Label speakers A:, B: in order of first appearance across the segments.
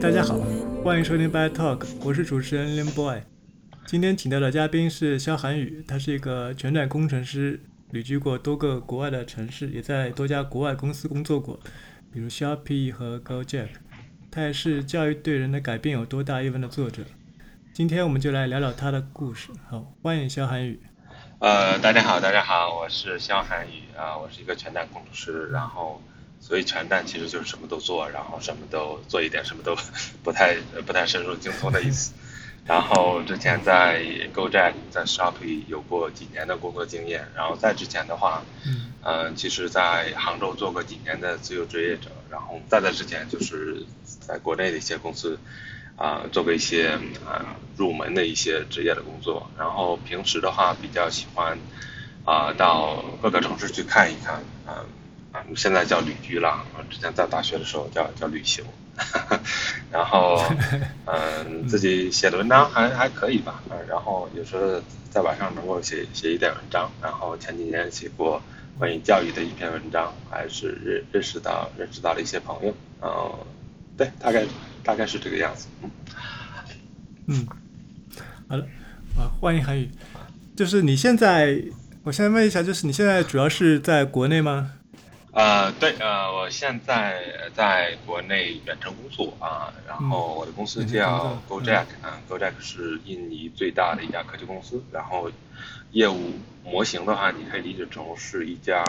A: 大家好，欢迎收听 Bad Talk，我是主持人 Lin Boy。今天请到的嘉宾是肖涵宇，他是一个全站工程师，旅居过多个国外的城市，也在多家国外公司工作过，比如 Shopee 和 GoJack。他也是《教育对人的改变有多大》一文的作者。今天我们就来聊聊他的故事。好，欢迎肖涵宇。
B: 呃，大家好，大家好，我是肖涵宇啊，我是一个全站工程师，然后所以全站其实就是什么都做，然后什么都做一点，什么都 不太不太深入精通的意思。然后之前在 GoJack 在 Shopee 有过几年的工作经验，然后在之前的话，
A: 嗯
B: 嗯，其实在杭州做过几年的自由职业者，然后在在之前就是在国内的一些公司。啊，做过一些啊入门的一些职业的工作，然后平时的话比较喜欢啊到各个城市去看一看，啊啊现在叫旅居了，之前在大学的时候叫叫旅行，然后 嗯自己写的文章还还可以吧，嗯然后有时候在晚上能够写写一点文章，然后前几年写过关于教育的一篇文章，还是认认识到认识到了一些朋友，嗯对，大概。大概是这个样子。
A: 嗯，好了，啊，欢迎韩宇。就是你现在，我现在问一下，就是你现在主要是在国内吗？
B: 呃，对，呃，我现在在国内远程工作啊，然后我的公司叫 GoJack，啊，GoJack 是印尼最大的一家科技公司，然后业务模型的话，你可以理解成是一家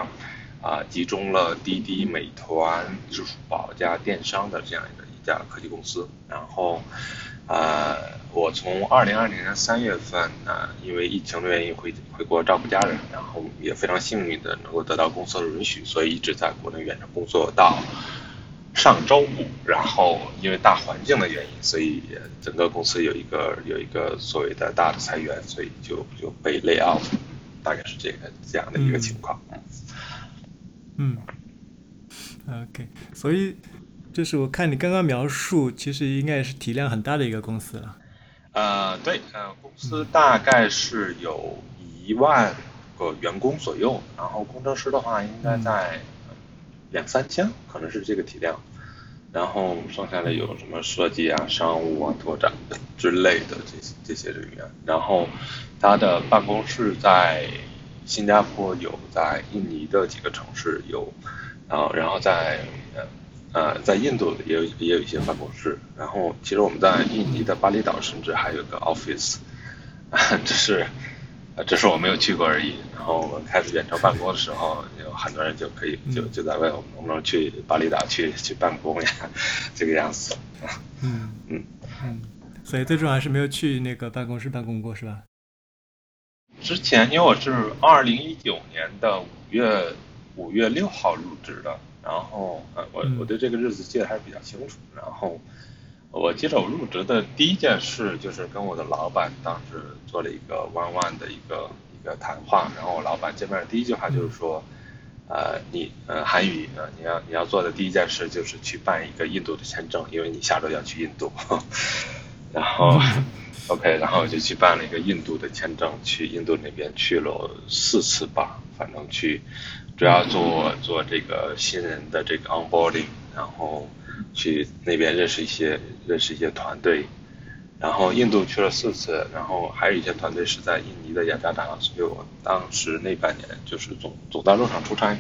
B: 啊集中了滴滴、美团、支付宝加电商的这样一个。家科技公司，然后，呃，我从二零二零年三月份呢，因为疫情的原因回回国照顾家人，然后也非常幸运的能够得到公司的允许，所以一直在国内远程工作到上周五，然后因为大环境的原因，所以整个公司有一个有一个所谓的大的裁员，所以就就被 lay off，大概是这个这样的一个情况。
A: 嗯，OK，所以。就是我看你刚刚描述，其实应该是体量很大的一个公司了。
B: 呃，对，呃，公司大概是有一万个员工左右，然后工程师的话应该在两三千，可能是这个体量。然后剩下的有什么设计啊、商务啊、拓展之类的这些这些人员。然后他的办公室在新加坡有，在印尼的几个城市有，然后然后在呃。呃，在印度也有也有一些办公室，然后其实我们在印尼的巴厘岛甚至还有个 office，啊这是，这是我没有去过而已。然后我们开始远程办公的时候，有很多人就可以就就在问我们能不能去巴厘岛去去办公呀，这个样子。
A: 嗯 嗯嗯，所以最终还是没有去那个办公室办公过，是吧？
B: 之前因为我是二零一九年的五月五月六号入职的。然后，呃，我我对这个日子记得还是比较清楚。然后，我记得我入职的第一件事就是跟我的老板当时做了一个 one one 的一个一个谈话。然后我老板见面的第一句话就是说，呃，你，呃，韩语，呃，你要你要做的第一件事就是去办一个印度的签证，因为你下周要去印度。然后，OK，然后我就去办了一个印度的签证，去印度那边去了四次吧，反正去。主要做做这个新人的这个 onboarding，然后去那边认识一些认识一些团队，然后印度去了四次，然后还有一些团队是在印尼的雅加达，所以我当时那半年就是总总在路上出差，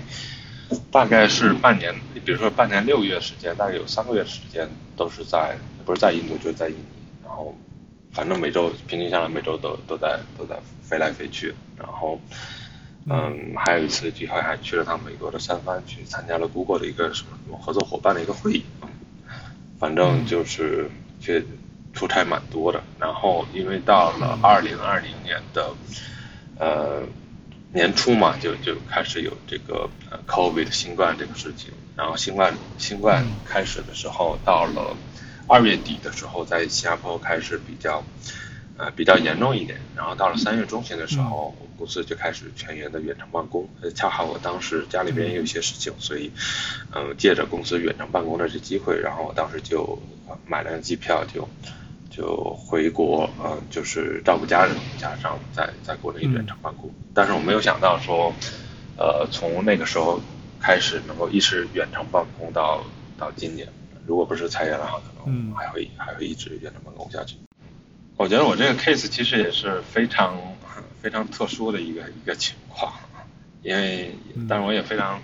B: 大概是半年，比如说半年六个月时间，大概有三个月时间都是在不是在印度就是在印尼，然后反正每周平均下来每周都都在都在飞来飞去，然后。嗯，还有一次机会还去了趟美国的三藩，去参加了 Google 的一个什么合作伙伴的一个会议。反正就是去出差蛮多的。然后因为到了二零二零年的呃年初嘛，就就开始有这个 COVID 新冠这个事情。然后新冠新冠开始的时候，到了二月底的时候，在新加坡开始比较。呃，比较严重一点，然后到了三月中旬的时候，公司就开始全员的远程办公。呃，恰好我当时家里边也有一些事情，所以，嗯，借着公司远程办公的这机会，然后我当时就买了机票，就就回国，呃，就是照顾家人，加上在在国内远程办公。但是我没有想到说，呃，从那个时候开始能够一直远程办公到到今年，如果不是裁员的话，可能还会还会一直远程办公下去。我觉得我这个 case 其实也是非常非常特殊的一个一个情况，因为当然我也非常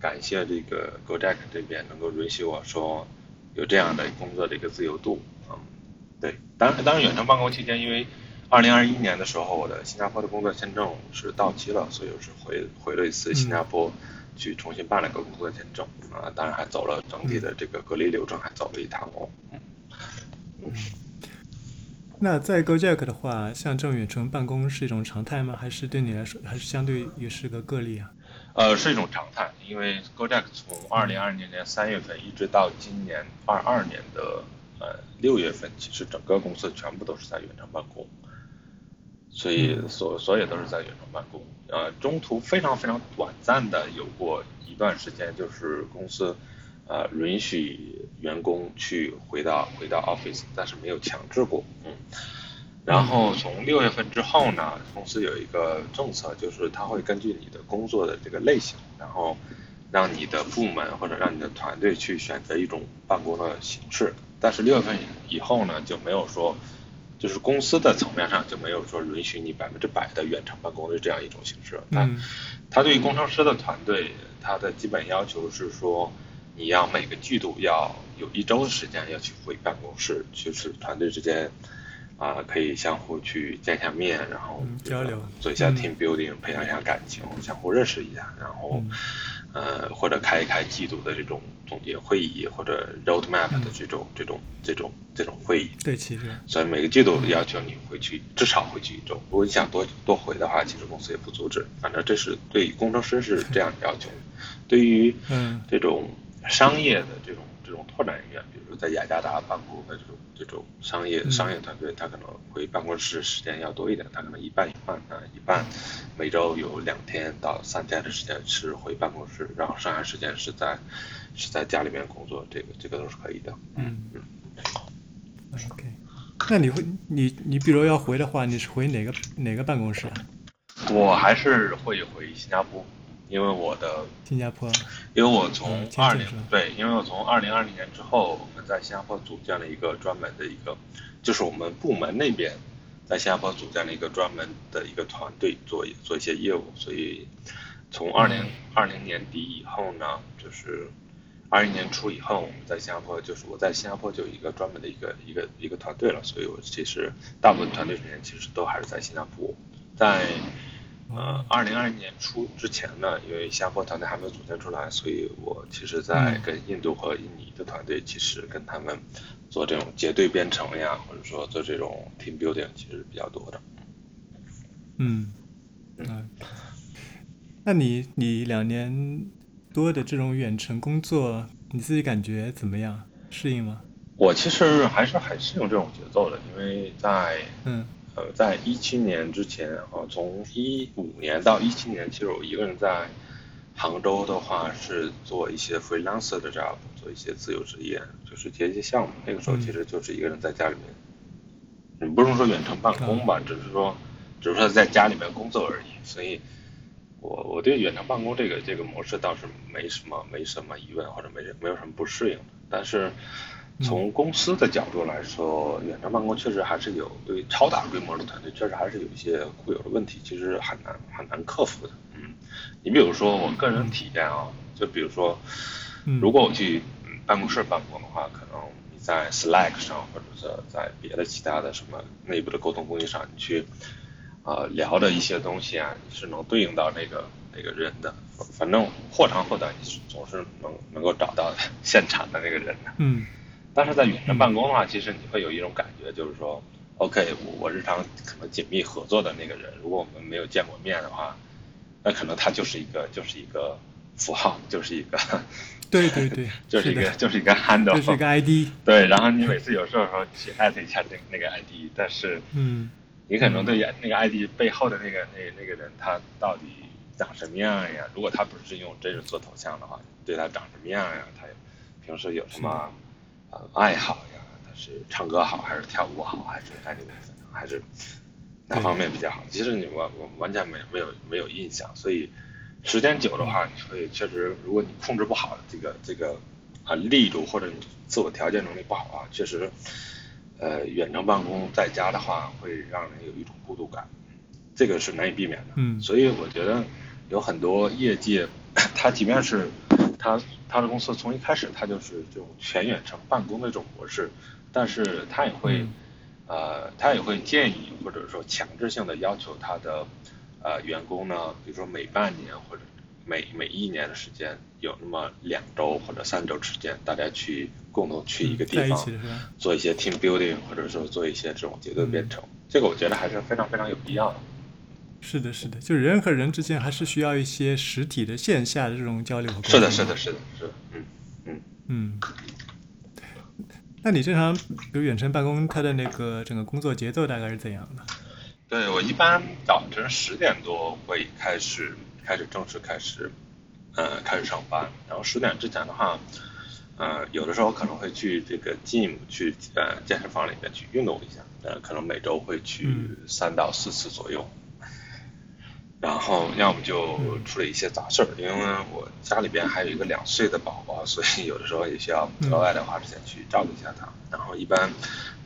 B: 感谢这个 GoJack 这边能够允许我说有这样的工作的一个自由度，嗯，对，当然当然远程办公期间，因为二零二一年的时候我的新加坡的工作签证是到期了，所以我是回回了一次新加坡去重新办了个工作签证，啊，当然还走了整体的这个隔离流程，还走了一趟哦，嗯。
A: 那在 GoJack 的话，像这种远程办公是一种常态吗？还是对你来说，还是相对也是个个例啊？
B: 呃，是一种常态，因为 GoJack 从二零二零年三月份一直到今年二二年的呃六月份，其实整个公司全部都是在远程办公，所以所所有都是在远程办公。呃，中途非常非常短暂的有过一段时间，就是公司。呃，允许员工去回到回到 office，但是没有强制过，嗯。然后从六月份之后呢，公司有一个政策，就是它会根据你的工作的这个类型，然后让你的部门或者让你的团队去选择一种办公的形式。但是六月份以后呢，就没有说，就是公司的层面上就没有说允许你百分之百的远程办公的这样一种形式。
A: 嗯。
B: 他对于工程师的团队，他的基本要求是说。你要每个季度要有一周的时间要去回办公室，就是团队之间啊可以相互去见下面，然后
A: 交流，
B: 做一下 team building，培养一下感情，相互认识一下，然后呃或者开一开季度的这种总结会议，或者 roadmap 的这种这种这种这种会议。
A: 对，其实
B: 所以每个季度要求你回去至少回去一周，如果你想多多回的话，其实公司也不阻止。反正这是对工程师是这样的要求，对于
A: 嗯
B: 这种。商业的这种这种拓展人员，比如说在雅加达办公的这种这种商业商业团队，他可能回办公室时间要多一点，他可能一半一半啊，一半每周有两天到三天的时间是回办公室，然后剩下时间是在是在家里面工作，这个这个都是可以的。
A: 嗯嗯。OK，那你会你你比如要回的话，你是回哪个哪个办公室啊？
B: 我还是会回新加坡。因为我的
A: 新加坡，
B: 因为我从二零对，因为我从二零二零年之后，我们在新加坡组建了一个专门的一个，就是我们部门那边在新加坡组建了一个专门的一个团队做做一些业务，所以从二零二零年底以后呢，就是二一年初以后，我们在新加坡就是我在新加坡就有一个专门的一个一个一个团队了，所以我其实大部分团队成员其实都还是在新加坡，在。呃，二零二一年初之前呢，因为新加坡团队还没有组建出来，所以我其实，在跟印度和印尼的团队，其实跟他们做这种结对编程呀，或者说做这种 team building，其实比较多的。
A: 嗯，嗯，那你你两年多的这种远程工作，你自己感觉怎么样？适应吗？
B: 我其实还是很适应这种节奏的，因为在
A: 嗯。
B: 呃，在一七年之前啊，从一五年到一七年，其实我一个人在杭州的话是做一些 freelancer 的 job，做一些自由职业，就是接一些项目。那个时候其实就是一个人在家里面，你不能说远程办公吧，只是说，只是说在家里面工作而已。所以，我我对远程办公这个这个模式倒是没什么没什么疑问，或者没没有什么不适应的。但是。从公司的角度来说，远程办公确实还是有对超大规模的团队，确实还是有一些固有的问题，其实很难很难克服的。嗯，你比如说我个人体验啊，就比如说，如果我去办公室办公的话，可能你在 Slack 上或者是在别的其他的什么内部的沟通工具上，你去啊聊的一些东西啊，你是能对应到那个那个人的，反正或长或短，你总是能能够找到现场的那个人的。
A: 嗯。
B: 但是在远程办公的话，其实你会有一种感觉，就是说，OK，我我日常可能紧密合作的那个人，如果我们没有见过面的话，那可能他就是一个就是一个符号，就是一个，
A: 对对对，
B: 就是一个就是一个 handle，
A: 就是一个 ID，
B: 对，然后你每次有事的时候去艾特一下那那个 ID，但是，
A: 嗯，
B: 你可能对那个 ID 背后的那个那那个人他到底长什么样呀？如果他不是用真人做头像的话，对他长什么样呀？他平时有什么？爱好呀，他是唱歌好，还是跳舞好，还是爱这个，还是哪方面比较好？其实你完我完全没没有没有印象，所以时间久的话，你会确实，如果你控制不好这个这个啊力度或者你自我调节能力不好啊，确实，呃，远程办公在家的话，会让人有一种孤独感，这个是难以避免的。
A: 嗯
B: 所以我觉得有很多业界，他即便是他他的公司从一开始他就是这种全远程办公的这种模式，但是他也会。
A: 嗯
B: 呃，他也会建议或者说强制性的要求他的呃员工呢，比如说每半年或者每每一年的时间，有那么两周或者三周时间，大家去共同去一个地方？做一些 team building，或者说做一些这种结构编程，这个我觉得还是非常非常有必要的。
A: 是的，是的，就是人和人之间还是需要一些实体的线下的这种交流和沟通。
B: 是的，是的，是的，是的，嗯嗯。
A: 嗯，那你正常比如远程办公，它的那个整个工作节奏大概是怎样的？
B: 对我一般早晨十点多会开始开始正式开始，呃，开始上班。然后十点之前的话，呃，有的时候可能会去这个 gym 去呃健身房里面去运动一下，呃，可能每周会去
A: 嗯
B: 三到四次左右。然后要么就处理一些杂事儿，因为我家里边还有一个两岁的宝宝，所以有的时候也需要额外的花时间去照顾一下他。然后一般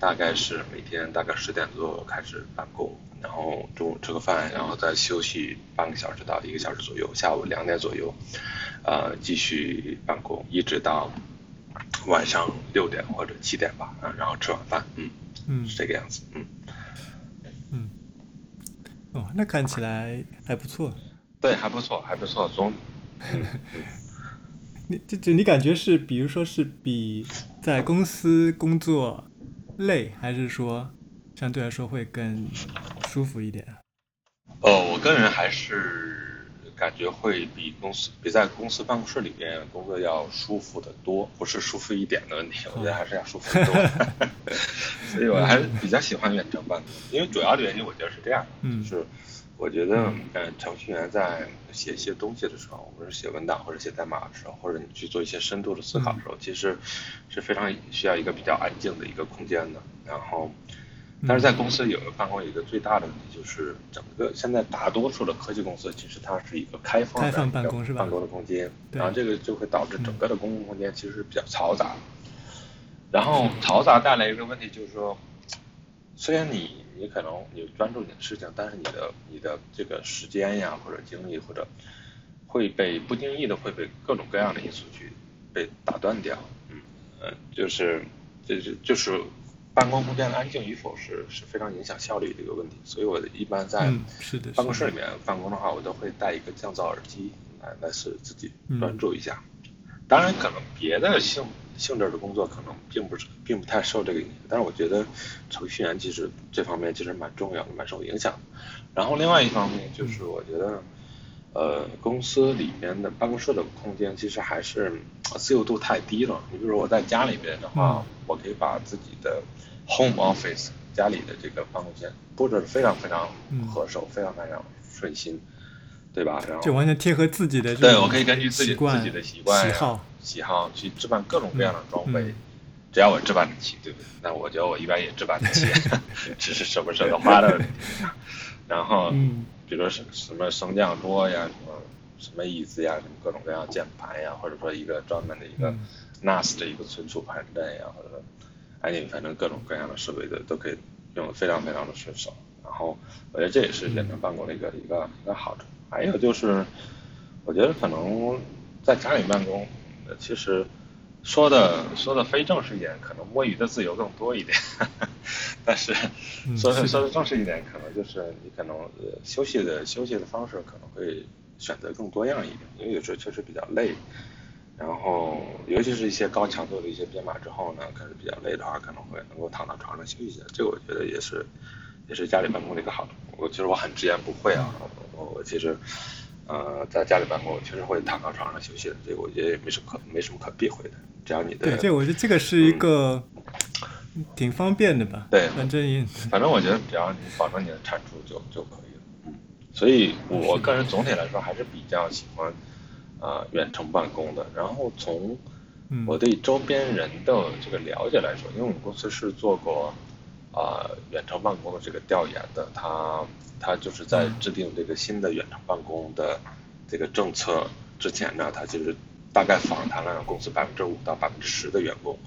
B: 大概是每天大概十点左右开始办公，然后中午吃个饭，然后再休息半个小时到一个小时左右，下午两点左右，呃，继续办公，一直到晚上六点或者七点吧，啊，然后吃晚饭，嗯，
A: 嗯
B: 是这个样子，嗯。
A: 嗯，哦，那看起来还不错。
B: 对，还不错，还不错。总，嗯嗯
A: 你这这你感觉是，比如说是比在公司工作累，还是说相对来说会更舒服一点？
B: 哦，我个人还是感觉会比公司比在公司办公室里边工作要舒服的多，不是舒服一点的问题，我觉得还是要舒服得多。所以我还是比较喜欢远程办公，因为主要的原因我觉得是这样，
A: 嗯
B: 就是我觉得呃程序员在写一些东西的时候，或者是写文档或者写代码的时候，或者你去做一些深度的思考的时候，其实是非常需要一个比较安静的一个空间的，然后。但是在公司有个办公有一个最大的问题，就是整个现在大多数的科技公司其实它是一个开放的
A: 开放办公是吧
B: 办公的空间，然后这个就会导致整个的公共空间其实是比较嘈杂。然后嘈杂带来一个问题就是说，虽然你你可能你专注你的事情，但是你的你的这个时间呀或者精力或者会被不经意的会被各种各样的因素去被打断掉。嗯呃，就是就是就是办公空间的安静与否是是非常影响效率的一个问题，所以我一般在办公室里面办公的话，我都会带一个降噪耳机来来使自己专注一下。当然，可能别的性性质的工作可能并不是并不太受这个影响，但是我觉得程序员其实这方面其实蛮重要的，蛮受影响的。然后另外一方面就是我觉得，呃，公司里面的办公室的空间其实还是呃自由度太低了。你比如说我在家里边的话，我可以把自己的 home office 家里的这个办公间布置得非常非常合手，非常非常顺心，对吧？然后
A: 就完全贴合自己的
B: 对我可以根据自己自己的习惯
A: 喜好，
B: 喜好去置办各种各样的装备，
A: 嗯
B: 只要我置办得起，对不对？那我觉得我一般也置办得起，只是舍不舍得花的问题。然后，
A: 嗯
B: 比如说什什么升降桌呀，什么什么椅子呀，什么各种各样键盘呀，或者说一个专门的一个
A: 嗯
B: NAS 的一个存储盘带呀，或者说，哎，你反正各种各样的设备的都可以用的非常非常的顺手。然后，我觉得这也是远程办公的一个一个一个好处。还有就是，我觉得可能在家里办公，呃其实说的说的非正式一点，可能摸鱼的自由更多一点。但是说的说的正式一点，可能就是你可能呃休息的休息的方式可能会选择更多样一点，因为有时候确实比较累。然后，尤其是一些高强度的一些编码之后呢，可能比较累的话，可能会能够躺到床上休息一下。这个我觉得也是，也是家里办公的一个好处。我其实我很直言不讳啊，我我其实，呃，在家里办公，我确实会躺到床上休息的。这个我觉得也没什么可没什么可避讳的，只要你的
A: 对，这我觉得这个是一个挺方便的吧。
B: 对
A: 反正也
B: 反正我觉得只要你保证你的产出就就可以了。嗯，所以我个人总体来说还是比较喜欢啊、呃远程办公的。然后从
A: 嗯
B: 我对周边人的这个了解来说，因为我们公司是做过啊、远程办公的这个调研的，他他就是在制定这个新的远程办公的这个政策之前呢，他就是大概访谈了公司百分之五到百分之十的员工，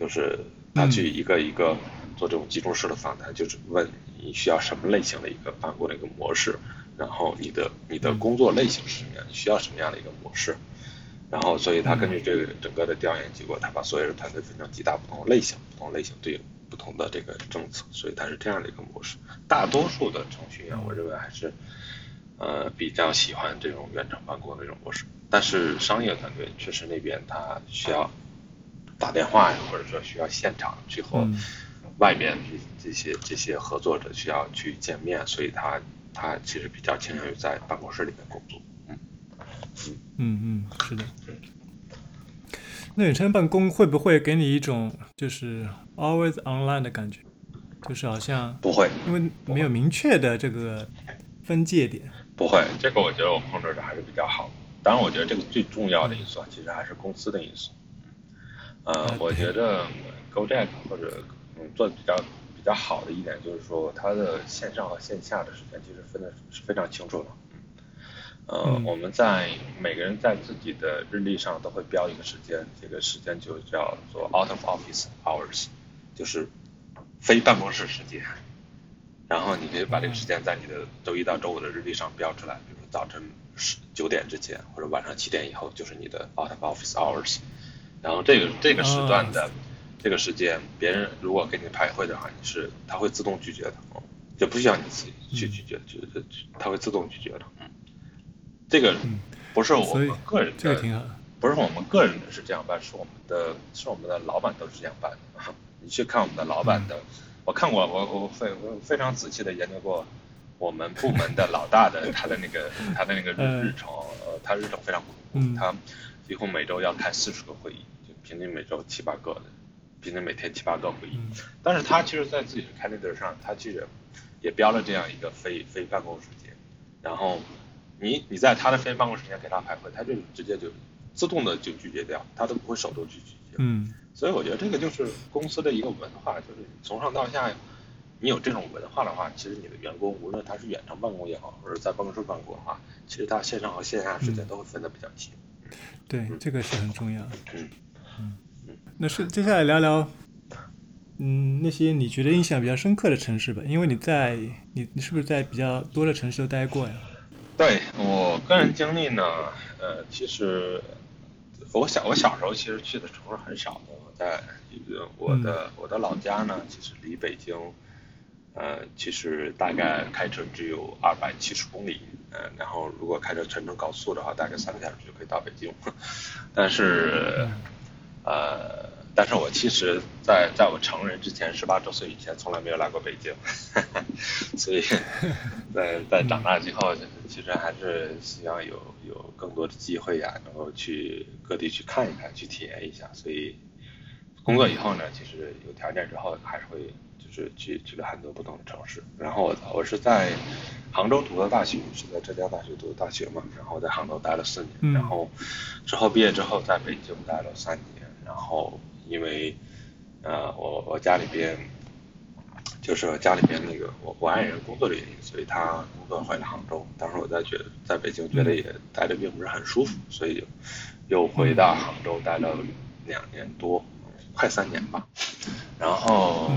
B: 就是他去一个一个做这种集中式的访谈，就是问你需要什么类型的一个办公的一个模式，然后你的你的工作类型是什么样，你需要什么样的一个模式，然后所以他根据这个整个的调研结果，他把所有的团队分成几大不同类型，不同类型对应不同的这个政策，所以它是这样的一个模式。大多数的程序员，我认为还是。呃，比较喜欢这种远程办公的这种模式，但是商业团队确实那边他需要打电话呀，或者说需要现场去和外面这这些这些合作者需要去见面，所以他他其实比较倾向于在办公室里面工作。嗯
A: 嗯嗯，是的。那远程办公会不会给你一种就是 always online 的感觉？就是好像
B: 不会，
A: 因为没有明确的这个分界点。
B: 不会，这个我觉得我控制的还是比较好。当然，我觉得这个最重要的因素其实还是公司的因素。呃，我觉得 GoJack 或者嗯做的比较比较好的一点就是说，它的线上和线下的时间其实分的是非常清楚的。呃，我们在每个人在自己的日历上都会标一个时间，这个时间就叫做 Out of Office Hours，就是非办公室时间。然后你可以把这个时间在你的周一到周五的日历上标出来，比如早晨十九点之前或者晚上七点以后就是你的 out of office hours。然后这个这个时段的这个时间，别人如果给你排会的话，你是他会自动拒绝的，就不需要你自己去拒绝，就就他会自动拒绝的。嗯，这个不是我们个人的，不是我们个人的是这样办，是我们的是我们的老板都是这样办的。你去看我们的老板的。我看过，我我非我非常仔细的研究过我们部门的老大的 他的那个他的那个日日程，呃，他日程非常苦，他几乎每周要开四十个会议，就平均每周七八个的，平均每天七八个会议。但是他其实，在自己的 calendar 上，他其实也标了这样一个非非办公时间，然后你你在他的非办公时间给他排会，他就直接就自动的就拒绝掉，他都不会手动去拒绝。
A: 嗯。
B: 所以我觉得这个就是公司的一个文化，就是从上到下，你有这种文化的话，其实你的员工无论他是远程办公也好，或者在办公室办公的话，其实他线上和线下时间都会分得比较清。
A: 对，这个是很重要。嗯嗯嗯。那是接下来聊聊，嗯，那些你觉得印象比较深刻的城市吧，因为你在你你是不是在比较多的城市都待过呀？
B: 对我个人经历呢，呃，其实。我小我小时候其实去的城市很少的，我在我的我的老家呢，其实离北京，呃，其实大概开车只有二百七十公里，呃，然后如果开车全程高速的话，大概三个小时就可以到北京。但是，呃，但是我其实，在在我成人之前，十八周岁以前，从来没有来过北京，所以，在在长大之后，其实还是希望有有更多的机会呀，能够去各地去看一看，去体验一下。所以，工作以后呢，其实有条件之后，还是会就是去去了很多不同的城市。然后我我是在杭州读的大学，是在浙江大学读的大学嘛，然后在杭州待了四年，然后之后毕业之后在北京待了三年，然后。因为，呃，我我家里边，就是家里边那个我我爱人工作的原因，所以他工作回了杭州。当时我在觉在北京觉得也待着并不是很舒服，所以又回到杭州待了两年多，快三年吧。然后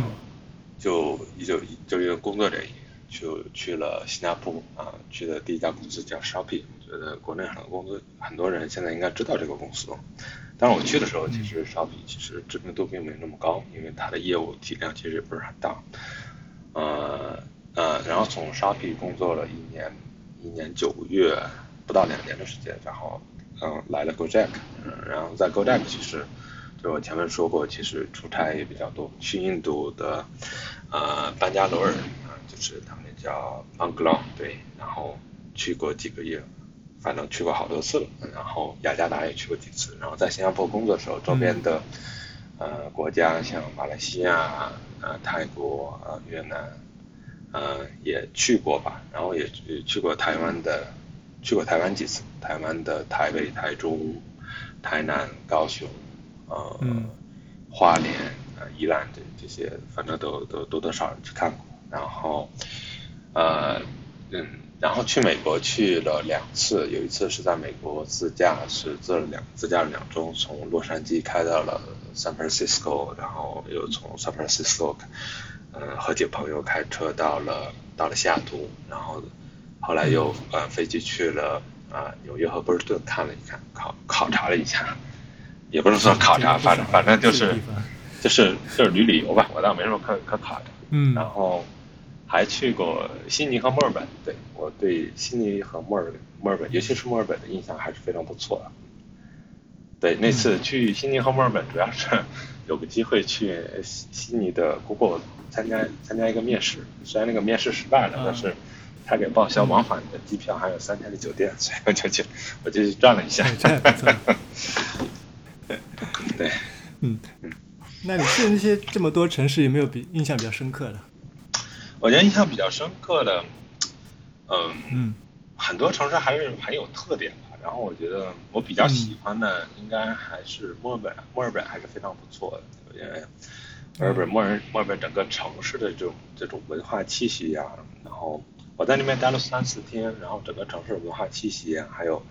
B: 就就就因为工作原因，就去了新加坡啊，去的第一家公司叫 Shopee。我觉得国内很多公司很多人现在应该知道这个公司。但是我去的时候，其实 Shopee 其实知名度并没有那么高，因为它的业务体量其实也不是很大。呃呃，然后从 Shopee 工作了一年一年九个月，不到两年的时间，然后嗯来了 GoJack，嗯，然后在 GoJack 其实就我前面说过，其实出差也比较多，去印度的呃班加罗尔啊，就是他们那叫 Bangalore 对，然后去过几个月。反正去过好多次了，然后雅加达也去过几次，然后在新加坡工作的时候，周边的呃国家像马来西亚、呃泰国、呃越南，呃也去过吧，然后也去过台湾的，去过台湾几次，台湾的台北、台中、台南、高雄，呃花莲、呃宜兰这这些，反正都都多多少少去看过，然后呃嗯。然后去美国去了两次，有一次是在美国自驾，是自了两自驾了两周，从洛杉矶开到了 San Francisco，然后又从 San Francisco，嗯，和几个朋友开车到了到了西雅图，然后后来又呃飞机去了啊纽约和波士顿看了一看，考考察了一下，也不是说考察，反正反正就是就是就是旅旅游吧，我倒没什么可可考察，
A: 嗯，
B: 然后。还去过悉尼和墨尔本，对。我对悉尼和墨尔墨尔本，尤其是墨尔本的印象还是非常不错的。对，那次去悉尼和墨尔本，主要是有个机会去悉悉尼的 Google 参加参加一个面试，虽然那个面试失败了，但是他给报销往返的机票还有三天的酒店，所以我就去我就去转了一下。对，
A: 嗯。嗯，那你去那些这么多城市，有没有比印象比较深刻的？
B: 我觉得印象比较深刻的，嗯嗯，很多城市还是很有特点吧。然后我觉得我比较喜欢的应该还是墨尔本，墨尔本还是非常不错的。因为墨尔本墨尔墨尔本整个城市的这种这种文化气息呀，然后我在那边待了三四天，然后整个城市文化气息啊，还有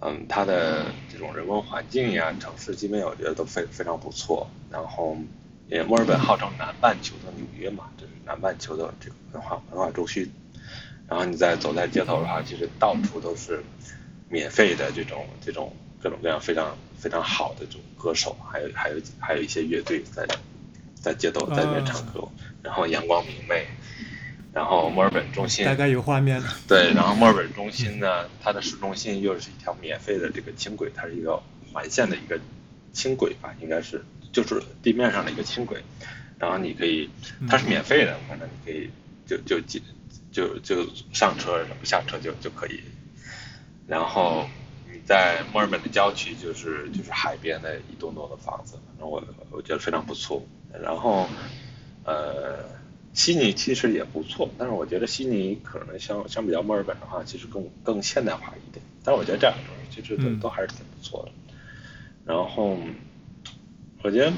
B: 嗯它的这种人文环境呀，城市基本我觉得都非非常不错。然后也墨尔本号称南半球的纽约嘛，这是。南半球的这个文化文化中心，然后你再走在街头的话，其实到处都是免费的这种这种各种各样非常非常好的这种歌手，还有还有还有一些乐队在在街头在那边唱歌，然后阳光明媚，然后墨尔本中心
A: 大概有画面了。
B: 对，然后墨尔本中心呢，它的市中心又是一条免费的这个轻轨，它是一个环线的一个轻轨吧，应该是就是地面上的一个轻轨。然后你可以，它是免费的，反正你可以就就进就就上车，不下车就就可以。然后你在墨尔本的郊区，就是就是海边的一栋栋的房子，反正我我觉得非常不错。然后呃，悉尼其实也不错，但是我觉得悉尼可能相相比较墨尔本的话，其实更更现代化一点。但是我觉得这两个东西其实都都还是挺不错的。然后我觉得。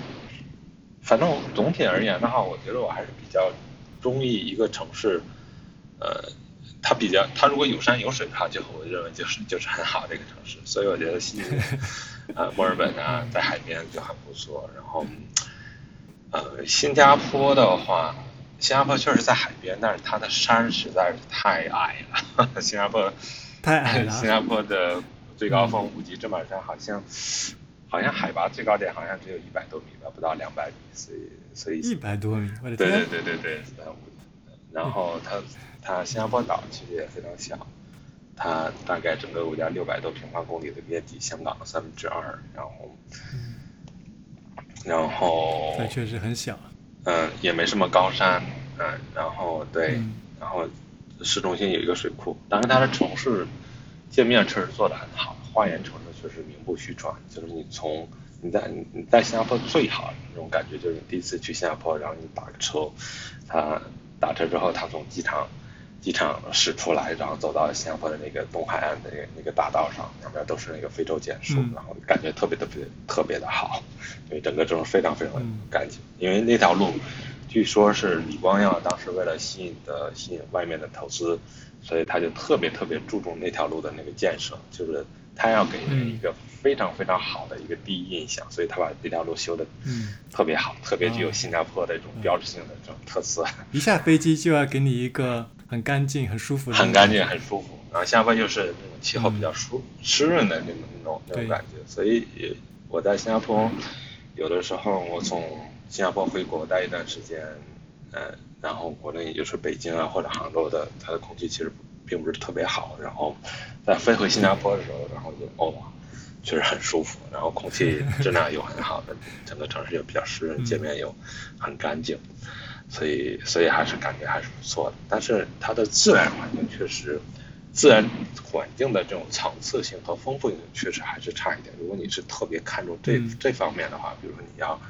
B: 反正总体而言的话，我觉得我还是比较中意一个城市，呃，它比较它如果有山有水的话，就我认为就是就是很好的一个城市。所以我觉得悉尼，呃，墨尔本啊，在海边就很不错。然后，呃，新加坡的话，新加坡确实在海边，但是它的山实在是太矮了。新加坡
A: 太矮了。
B: 新加坡的最高峰五级芝马山好像。好像海拔最高点好像只有一百多米吧，不到两百米，所以所以
A: 一百多米，我的
B: 天！对对对对对，然后它它新加坡岛其实也非常小，它大概整个国家六百多平方公里的面积，香港的三分之二，然后然后
A: 它确实很小，
B: 嗯，也没什么高山，嗯，然后对，然后市中心有一个水库，当然它的城市界面确实做的很好，花园城。就是名不虚传，就是你从你在你在新加坡最好那种感觉，就是你第一次去新加坡，然后你打个车，他打车之后，他从机场机场驶出来，然后走到新加坡的那个东海岸的那个那个大道上，两边都是那个非洲简树，然后感觉特别特别特别的好，因为整个城市非常非常干净，因为那条路据说是李光耀当时为了吸引的吸引外面的投资，所以他就特别特别注重那条路的那个建设，就是。他要给人一个非常非常好的一个第一印象，所以他把这条路修的特别好，特别具有新加坡的这种标志性的这种特色。
A: 一下飞机就要给你一个很干净、很舒服的。
B: 很干净、很舒服。然后新加坡就是那种气候比较舒湿润的那种那种那种感觉，所以我在新加坡有的时候我从新加坡回国待一段时间，嗯，然后国内就是北京啊或者杭州的，它的空气其实。并不是特别好，然后在飞回新加坡的时候，然后就哦，确实很舒服，然后空气质量又很好，的整个城市又比较湿润，界面又很干净，所以所以还是感觉还是不错的。但是它的自然环境确实，自然环境的这种层次性和丰富性确实还是差一点。如果你是特别看重这这方面的话，比如说你要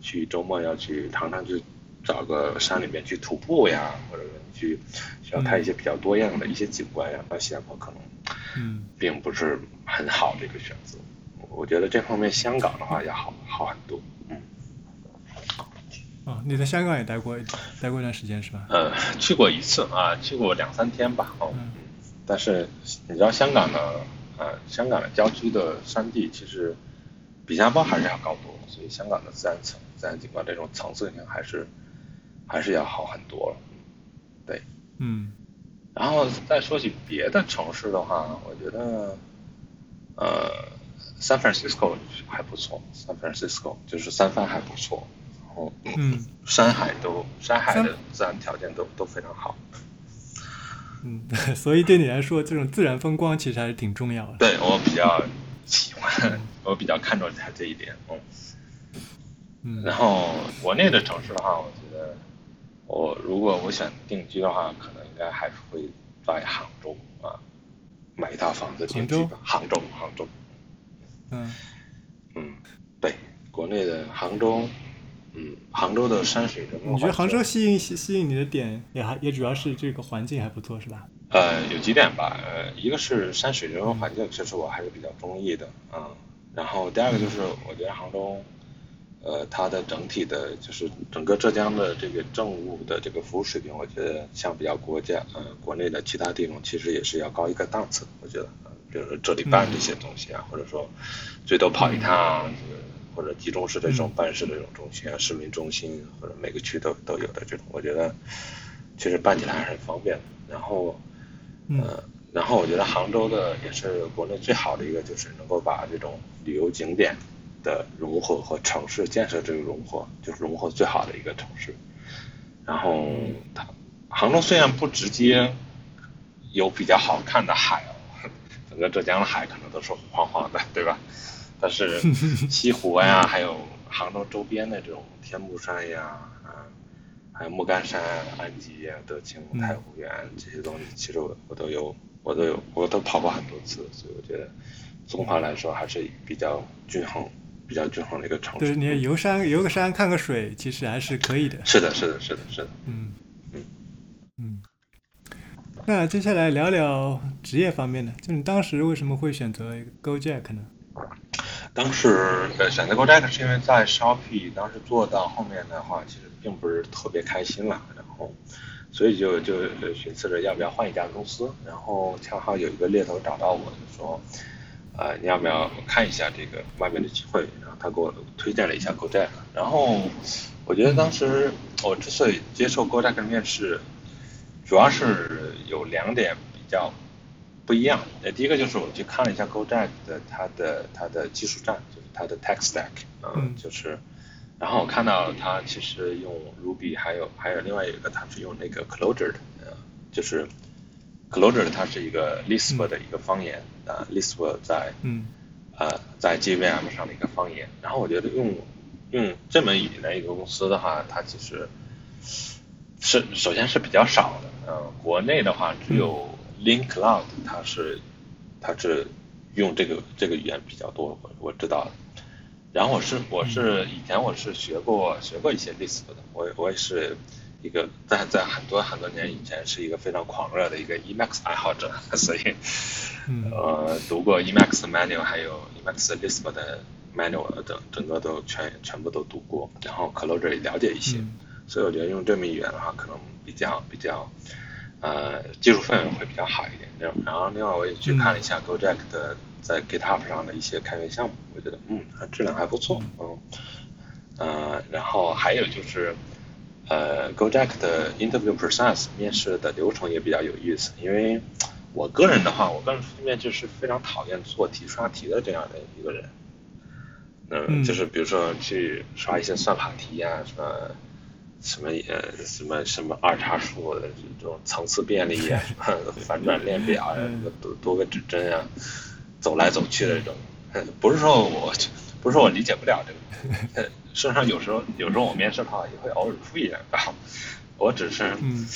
B: 去周末要去常常去找个山里面去徒步呀，或者。去需要看一些比较多样的一些景观呀，那新加坡可能，嗯，并不是很好的一个选择。我觉得这方面香港的话要好好很多。嗯。
A: 哦，你在香港也待过待过一段时间是吧？
B: 呃，去过一次啊，去过两三天吧。哦。但是你知道香港的呃香港的郊区的山地其实比新加坡还是要高多，所以香港的自然层自然景观这种层次性还是还是要好很多了。对，
A: 嗯
B: 然后再说起别的城市的话，我觉得呃 San Francisco 还不错，San Francisco 就是三藩还不错，然后
A: 嗯
B: 山海都山海的自然条件都都非常好。
A: 嗯，所以对你来说，这种自然风光其实还是挺重要的。
B: 对我比较喜欢，我比较看重它这一点。嗯，
A: 嗯
B: 然后国内的城市的话，我如果我想定居的话，可能应该还是会在杭州啊，买一套房子定居吧。杭州，杭州，
A: 嗯
B: 嗯，对，国内的杭州，嗯，杭州的山水人文
A: 你觉得杭州吸引吸吸引你的点也还也主要是这个环境还不错是吧？
B: 呃，有几点吧，呃，一个是山水人文环境，其实我还是比较中意的，嗯，然后第二个就是我觉得杭州，呃，它的整体的就是整个浙江的这个政务的这个服务水平，我觉得相比较国家，呃，国内的其他地方其实也是要高一个档次，我觉得，呃比如说这里办这些东西啊，或者说最多跑一趟啊，这个或者集中式的这种办事的这种中心啊，市民中心或者每个区都都有的这种，我觉得其实办起来还是很方便的，然后。
A: 嗯
B: 呃，然后我觉得杭州的也是国内最好的一个，就是能够把这种旅游景点的融合和城市建设这个融合，就是融合最好的一个城市。然后它杭州虽然不直接有比较好看的海哦，整个浙江的海可能都是黄黄的，对吧？但是 西湖呀，还有杭州周边的这种天目山呀，啊，还有莫干山、安吉呀、德清、太湖园这些东西，其实我我都有，我都有，我都跑过很多次，所以我觉得综合来说还是比较均衡、比较均衡的一个城市。
A: 对，你游山游个山看个水，其实还是可以的。
B: 是的，是的，是的，是的。
A: 嗯
B: 嗯
A: 嗯。那接下来聊聊职业方面的，就你当时为什么会选择 GoJack 呢？
B: 当时呃选择 GoJack 是因为在 Shopee 当时做到后面的话，其实并不是特别开心了，然后所以就就呃寻思着要不要换一家公司，然后恰好有一个猎头找到我，就说，呃你要不要看一下这个外面的机会，然后他给我推荐了一下 GoJack，然后我觉得当时我之所以接受 GoJack 的面试，主要是有两点比较。不一样，呃，第一个就是我去看了一下 GoJack 的它的它的技术站，就是它的 Tech Stack，嗯，
A: 嗯。
B: 就是，然后我看到它其实用 Ruby，还有还有另外一个它是用那个 Clojure 的，呃，就是 Clojure 它是一个 Lisp 的一个方言，啊、l i s p 在
A: 嗯。
B: 呃在 JVM 上的一个方言，然后我觉得用用这门语言的一个公司的话，它其实是首先是比较少的，呃，国内的话只有 Link Cloud 它是它是用这个这个语言比较多，我我知道的。然后我是我是以前我是学过学过一些 Lisp 的，我我也是一个在在很多很多年以前是一个非常狂热的一个 Emacs 爱好者，所以
A: 嗯。
B: 呃读过 Emacs manual 还有 Emacs Lisp 的 manual 整整个都全全部都读过，然后 Clojure 也了解一些，
A: 嗯。
B: 所以我觉得用这门语言的话，可能比较比较呃技术氛围会比较好一点。然后然后另外我也去看了一下 GoJack 的在 GitHub 上的一些开源项目，我觉得嗯质量还不错，嗯。呃然后还有就是呃 GoJack 的 interview process 面试的流程也比较有意思，因为我个人的话，我个人面试是非常讨厌做题刷题的这样的一个人。嗯，
A: 嗯。
B: 就是比如说去刷一些算法题呀、什么什么呃什么什么二叉树的这种层次便利呀、什么 反转链表呀、多多个指针啊，走来走去的这种，呃 不是说我不是说我理解不了这个，呃事实上有时候有时候我面试的话也会偶尔出一点啊，我只是
A: 嗯。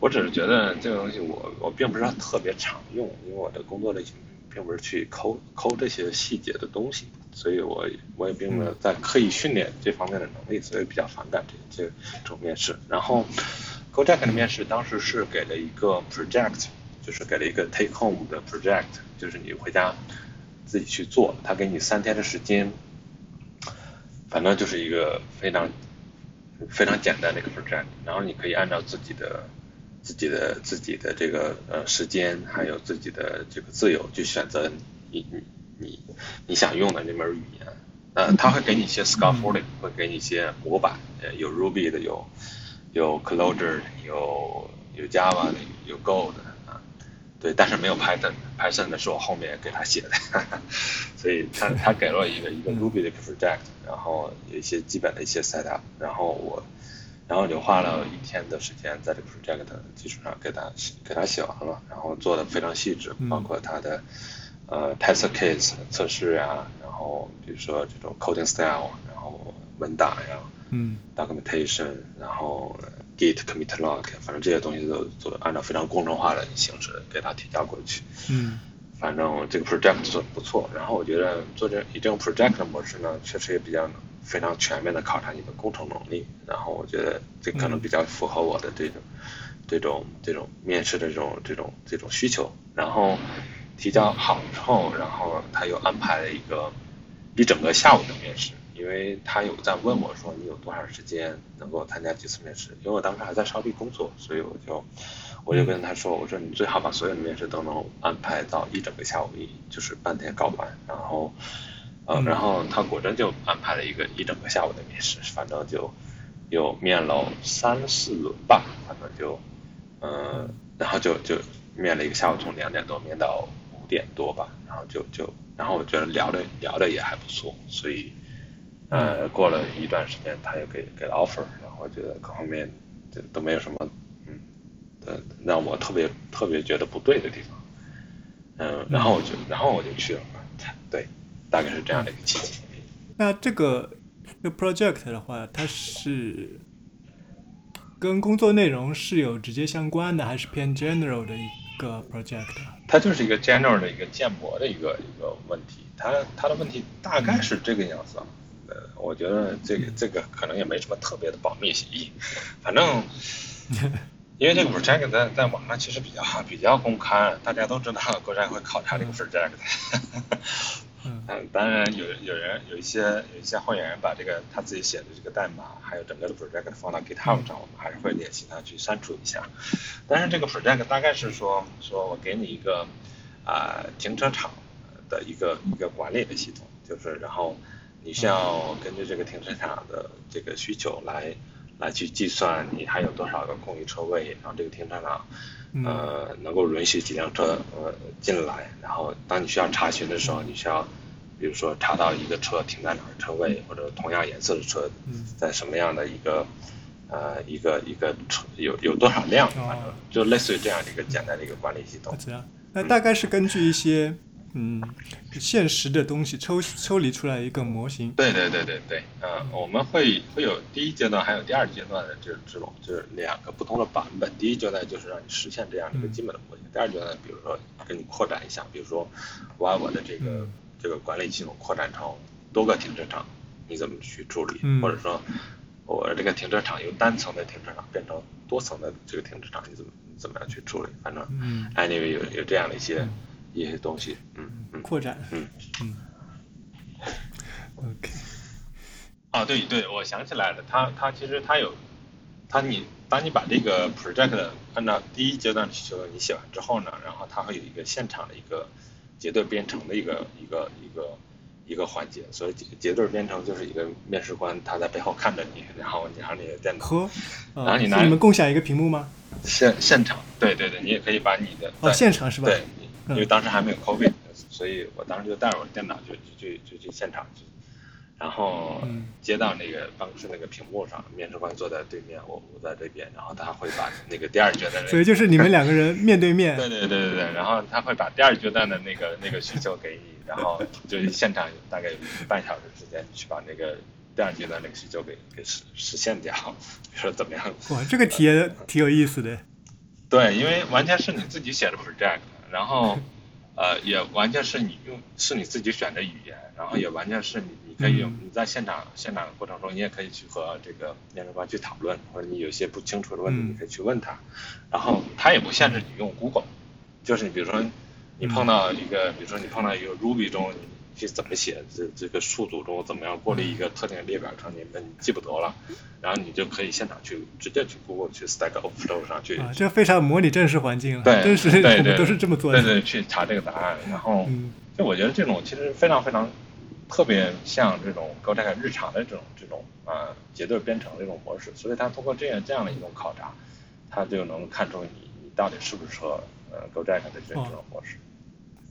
B: 我只是觉得这个东西我我并不是特别常用，因为我的工作类型并不是去抠抠这些细节的东西，所以我我也并没有在刻意训练这方面的能力，所以比较反感这这这种面试。然后 GoJack 的面试当时是给了一个 project，就是给了一个 take home 的 project，就是你回家自己去做，他给你三天的时间，反正就是一个非常非常简单的一个 project，然后你可以按照自己的自己的自己的这个呃时间，还有自己的这个自由去选择你你你你想用的那门语言。呃，他会给你一些 scaffolding，会给你一些模板，呃，有 Ruby 的，有有 Clojure，有有 Java 的，有 Go 的啊，对，但是没有 Python，Python 的是我后面给他写的，所以他 他给了我一个一个 Ruby 的 project，然后有一些基本的一些 setup，然后我然后就花了一天的时间在这个 project 的基础上给他给他写完了，然后做的非常细致，包括他的呃 test case 测试啊。然后比如说这种 coding style，然后文档呀，
A: 嗯
B: ，documentation，然后 git commit log，反正这些东西都都按照非常工程化的形式给它提交过去。
A: 嗯，
B: 反正这个 project 做的不错。然后我觉得做这以这种 project 的模式呢，确实也比较非常全面的考察你的工程能力。然后我觉得这可能比较符合我的这种这种这种面试的这种这种这种需求。然后提交好之后，然后他又安排了一个。一整个下午的面试，因为他有在问我说你有多长时间能够参加几次面试？因为我当时还在烧地工作，所以我就我就跟他说，我说你最好把所有的面试都能安排到一整个下午，一就是半天搞完。然后，呃，然后他果真就安排了一个一整个下午的面试，反正就有面了三四轮吧，反正就，嗯，然后就就面了一个下午，从两点多面到五点多吧，然后就就。然后我觉得聊的聊的也还不错，所以，呃，过了一段时间，他又给给了 offer，然后我觉得各方面这都没有什么，嗯，呃，让我特别特别觉得不对的地方，嗯，然后我就然后我就去了，对，大概是这样的一个契机。
A: 那这个这个 project 的话，它是跟工作内容是有直接相关的，还是偏 general 的一个 project？
B: 它就是一个 general 的一个建模的一个一个问题，它它的问题大概是这个样子，呃，我觉得这个这个可能也没什么特别的保密协议，反正，因为这个 project 在在网上其实比较比较公开，大家都知道国家会考察这个 project。嗯，当然有有人有一些有一些候选人把这个他自己写的这个代码，还有整个的 project 放到 GitHub 上，我们还是会联系他去删除一下。但是这个 project 大概是说，说我给你一个啊停车场的一个一个管理的系统，就是然后你需要根据这个停车场的这个需求来来去计算你还有多少个空余车位，然后这个停车场呃能够允许几辆车呃进来，然后当你需要查询的时候，你需要。比如说查到一个车停在哪儿车位，或者同样颜色的车在什么样的一个呃一个一个车有有多少辆，反正就类似于这样的一个简单的一个管理系统。
A: 那大概是根据一些嗯现实的东西抽抽离出来一个模型。
B: 对对对对对，嗯，我们会会有第一阶段还有第二阶段的这这种就是两个不同的版本。第一阶段就是让你实现这样一个基本的模型，第二阶段比如说给你扩展一下，比如说我把我的这个。这个管理系统扩展成多个停车场，你怎么去处理？或者说，我这个停车场由单层的停车场变成多层的这个停车场，你怎么怎么样去处理？反正，anyway 有有这样的一些一些东西，嗯嗯，
A: 扩展，
B: 嗯。
A: 嗯，OK，
B: 啊对对，我想起来了，他他其实他有，他你当你把这个 project 按照第一阶段的需求你写完之后呢，然后他会有一个现场的一个。结对编程的一个一个一个一个环节，所以结结对编程就是一个面试官他在背后看着你，然后你拿你的电脑，然后你拿
A: 你们共享一个屏幕吗？
B: 现现场，对对对，你也可以把你的
A: 哦现场是吧？
B: 对，因为当时还没有 COVID，所以我当时就带着我的电脑就就就去现场去。然后接到那个办公室那个屏幕上，面试官坐在对面，我我在这边，然后他会把那个第二阶段，
A: 所以就是你们两个人 面对面，
B: 对对对对对，然后他会把第二阶段的那个那个需求给你，然后就现场大概有半小时时间去把那个第二阶段那个需求给给实实现掉，说怎么样？
A: 哇，这个体验挺有意思的。
B: 对，因为完全是你自己写的 project，然后呃也完全是你用是你自己选的语言，然后也完全是你你。可以，你在现场现场的过程中，你也可以去和这个面试官去讨论，或者你有些不清楚的问题，你可以去问他。然后他也不限制你用 Google，就是你比如说你碰到一个，比如说你碰到一个 Ruby 中去怎么写，这这个数组中怎么样过滤一个特定的列表场景，那你记不得了，然后你就可以现场去直接去 Google 去 Stack Overflow 上去，
A: 啊，这非常模拟真实环境了，
B: 对
A: 真实
B: 对对
A: 我们都是这么做的。
B: 对对，去查这个答案，然后
A: 嗯
B: 就我觉得这种其实非常非常特别像这种 Go 这个日常的这种这种啊结对编程这种模式，所以他通过这样这样的一种考察，他就能看出你你到底适不适合呃 Go 的这这
A: 哦
B: 种模式。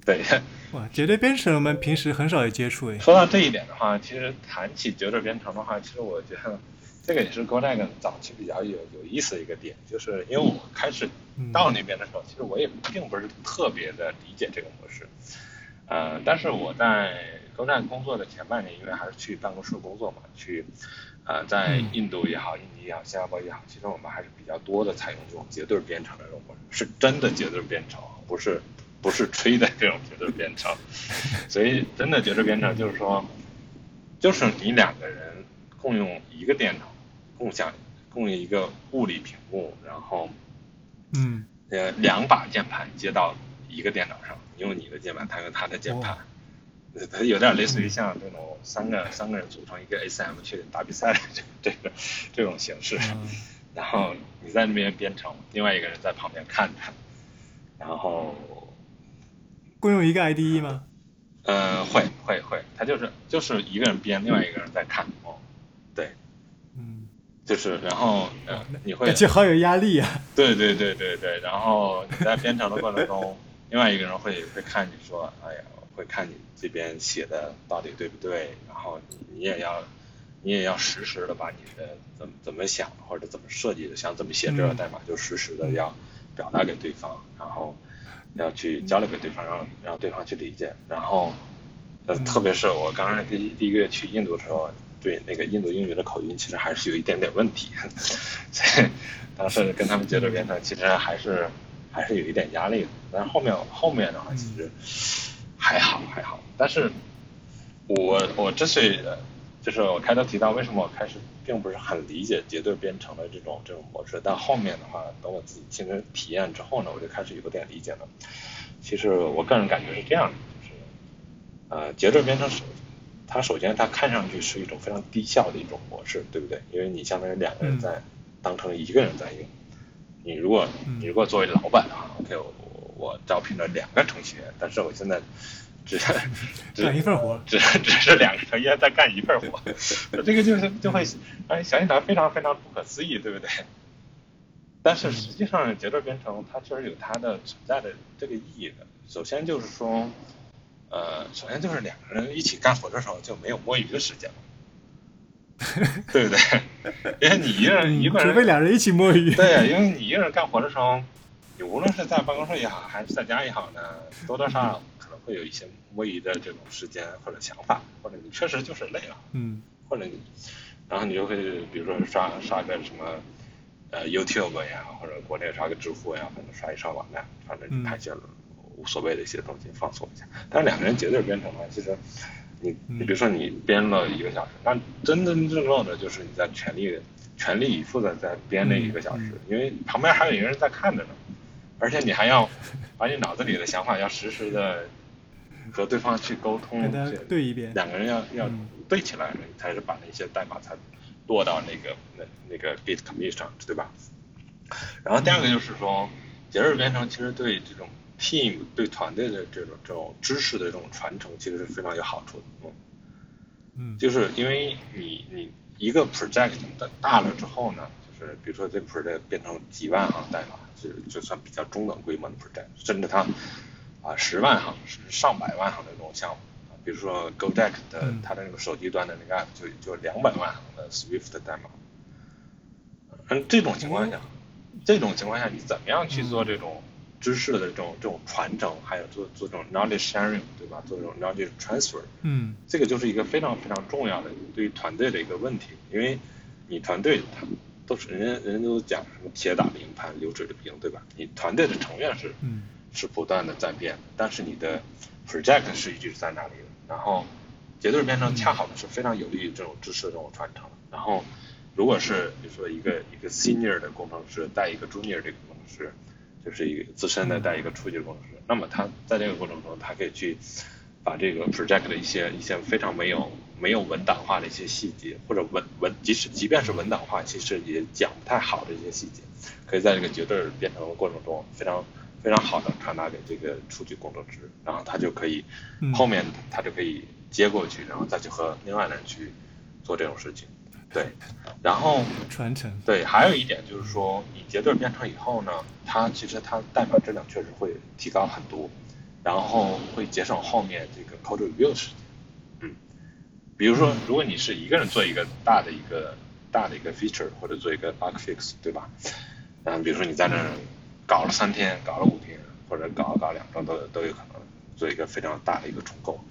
B: 对，
A: 哇，绝对编程我们平时很少有接触诶。
B: 说到这一点的话，其实谈起绝对编程的话，其实我觉得这个也是 Go Nag 早期比较有有意思的一个点，就是因为我开始到那边的时候，其实我也并不是特别的理解这个模式。呃，但是我在高站工作的前半年，因为还是去办公室工作嘛，去呃在印度也好、印尼也好、新加坡也好，其实我们还是比较多的采用这种结对编程的这种模式，是真的结对编程，不是不是吹的这种角色编程。所以真的角色编程就是说，就是你两个人共用一个电脑，共享共用一个物理屏幕，然后
A: 嗯。
B: 呃两把键盘接到一个电脑上，你用你的键盘，他用他的键盘，有点类似于像这种三个三个人组成一个 SM 去打比赛的这这个这种形式，
A: 嗯。
B: 然后你在那边编程，另外一个人在旁边看着，然后
A: 共用一个 IDE 吗？
B: 呃会会会，他就是就是一个人编，另外一个人在看，哦，对，
A: 嗯，
B: 就是然后呃你会
A: 感觉好有压力啊。
B: 对对对对对，然后你在编程的过程中，另外一个人会会看你说，哎呀，会看你这边写的到底对不对，然后你你也要你也要实时的把你的怎么怎么想或者怎么设计的，想怎么写这个代码，就实时的要表达给对方，然后要去交流给对方，让让对方去理解，然后呃，特别是我刚开始第一第一个月去印度的时候，对那个印度英语的口音其实还是有一点点问题，所以当时跟他们接着编程，其实还是还是有一点压力的。但是后面后面的话，其实还好还好。但是我我之所以就是我开头提到为什么我开始并不是很理解结对编程的这种这种模式，但后面的话，等我自己亲身体验之后呢，我就开始有点理解了。其实我个人感觉是这样的，就是呃，结对编程是它首先它看上去是一种非常低效的一种模式，对不对？因为你相当于两个人在当成一个人在用。你如果你如果作为老板的话，OK，我我招聘了两个程序员，但是我现在只 只
A: 干一份活，
B: 只只是两个程序员在干一份活，这个就是就会哎想起来非常非常不可思议，对不对？但是实际上，节奏编程它确实有它的存在的这个意义的。首先就是说，呃，首先就是两个人一起干活的时候就没有摸鱼的时间了，对不对？因为你一个人一个人，
A: 除非两人一起摸鱼。
B: 对，因为你一个人干活的时候，你无论是在办公室也好，还是在家也好呢，多多少少会有一些摸鱼的这种时间或者想法，或者你确实就是累了，
A: 嗯，
B: 或者你，然后你就会比如说刷刷个什么。呃，YouTube 呀，或者国内刷个知乎呀，反正刷一刷网站，反正你看些无所谓的一些东西，放松一下。但是两个人绝对编程嘛，其实你你比如说你编了一个小时，但真真正正的就是你在全力全力以赴的在编那一个小时，因为旁边还有一个人在看着呢，而且你还要把你脑子里的想法要实时的和对方去沟通，
A: 对一遍，
B: 两个人要要对起来，你才是把那些代码才。落到那个那那个 Git commit 上，对吧？然后第二个就是说，节日编程其实对这种 team 对团队的这种这种知识的这种传承，其实是非常有好处的。
A: 嗯，嗯，
B: 就是因为你你一个 project 的大了之后呢，就是比如说这 project 变成几万行代码，就就算比较中等规模的 project，甚至它啊十万行甚至上百万行的这种项目。比如说 GoDeck 的它的那个手机端的那个 app 就就两百万行的 Swift 的代码，嗯，这种情况下，这种情况下你怎么样去做这种知识的这种这种传承，还有做做这种 knowledge sharing，对吧？做这种 knowledge transfer，
A: 嗯，
B: 这个就是一个非常非常重要的对于团队的一个问题，因为你团队他都是人家人家都讲什么铁打的营盘流水的兵，对吧？你团队的成员是
A: 嗯
B: 是不断的在变，但是你的 project 是一直在那里的。然后，结对编程恰好是非常有利于这种知识的这种传承。然后，如果是比如说一个一个 senior 的工程师带一个 junior 的工程师，就是一个资深的带一个初级的工程师，那么他在这个过程中，他可以去把这个 project 的一些一些非常没有没有文档化的一些细节，或者文文即使即便是文档化，其实也讲不太好的一些细节，可以在这个绝对编程的过程中非常非常好的传达给这个数据工程师，然后他就可以
A: 嗯
B: 后面他就可以接过去，然后再去和另外的人去做这种事情。对，然后
A: 传承。
B: 对，还有一点就是说，你结对编程以后呢，它其实它代码质量确实会提高很多，然后会节省后面这个 code review 的时间。嗯，比如说，如果你是一个人做一个大的一个大的一个 feature 或者做一个 bug fix，对吧？嗯，比如说你在那儿搞了三天，搞了五天，或者搞搞两周都都有可能做一个非常大的一个重构。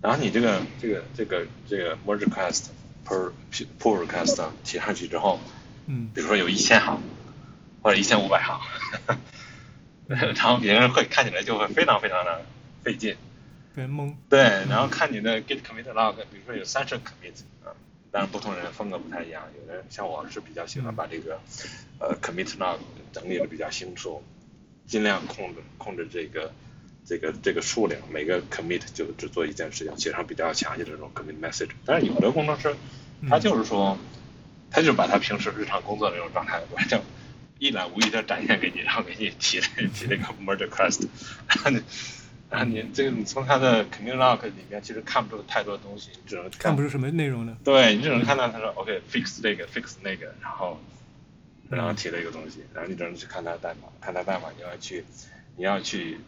B: 然后你这个这个这个这个 merge request per pull request 提上去之后，
A: 嗯
B: 比如说有一千行或者一千五百行，然后别人会看起来就会非常非常的费劲。
A: 别懵。
B: 对，然后看你的 git commit log，比如说有三十个 commit，当然不同人风格不太一样，有的人像我是比较喜欢把这个呃 commit log 整理的比较清楚，尽量控制控制这个这个这个数量，每个 commit 就只做一件事情，写上比较详细的这种 commit message。但是有的工程师他就是说，他就把他平时日常工作的这种状态完全一览无遗的展现给你，然后给你提提这个 merge request，然后你。然后你这个你从他的 commit log 里面其实看不出太多东西，你只能
A: 看不出什么内容呢。
B: 对你只能看到他说 OK fix 这个 fix 那个，然后然后提了一个东西，然后你只能去看他的代码，看他代码你要去你要去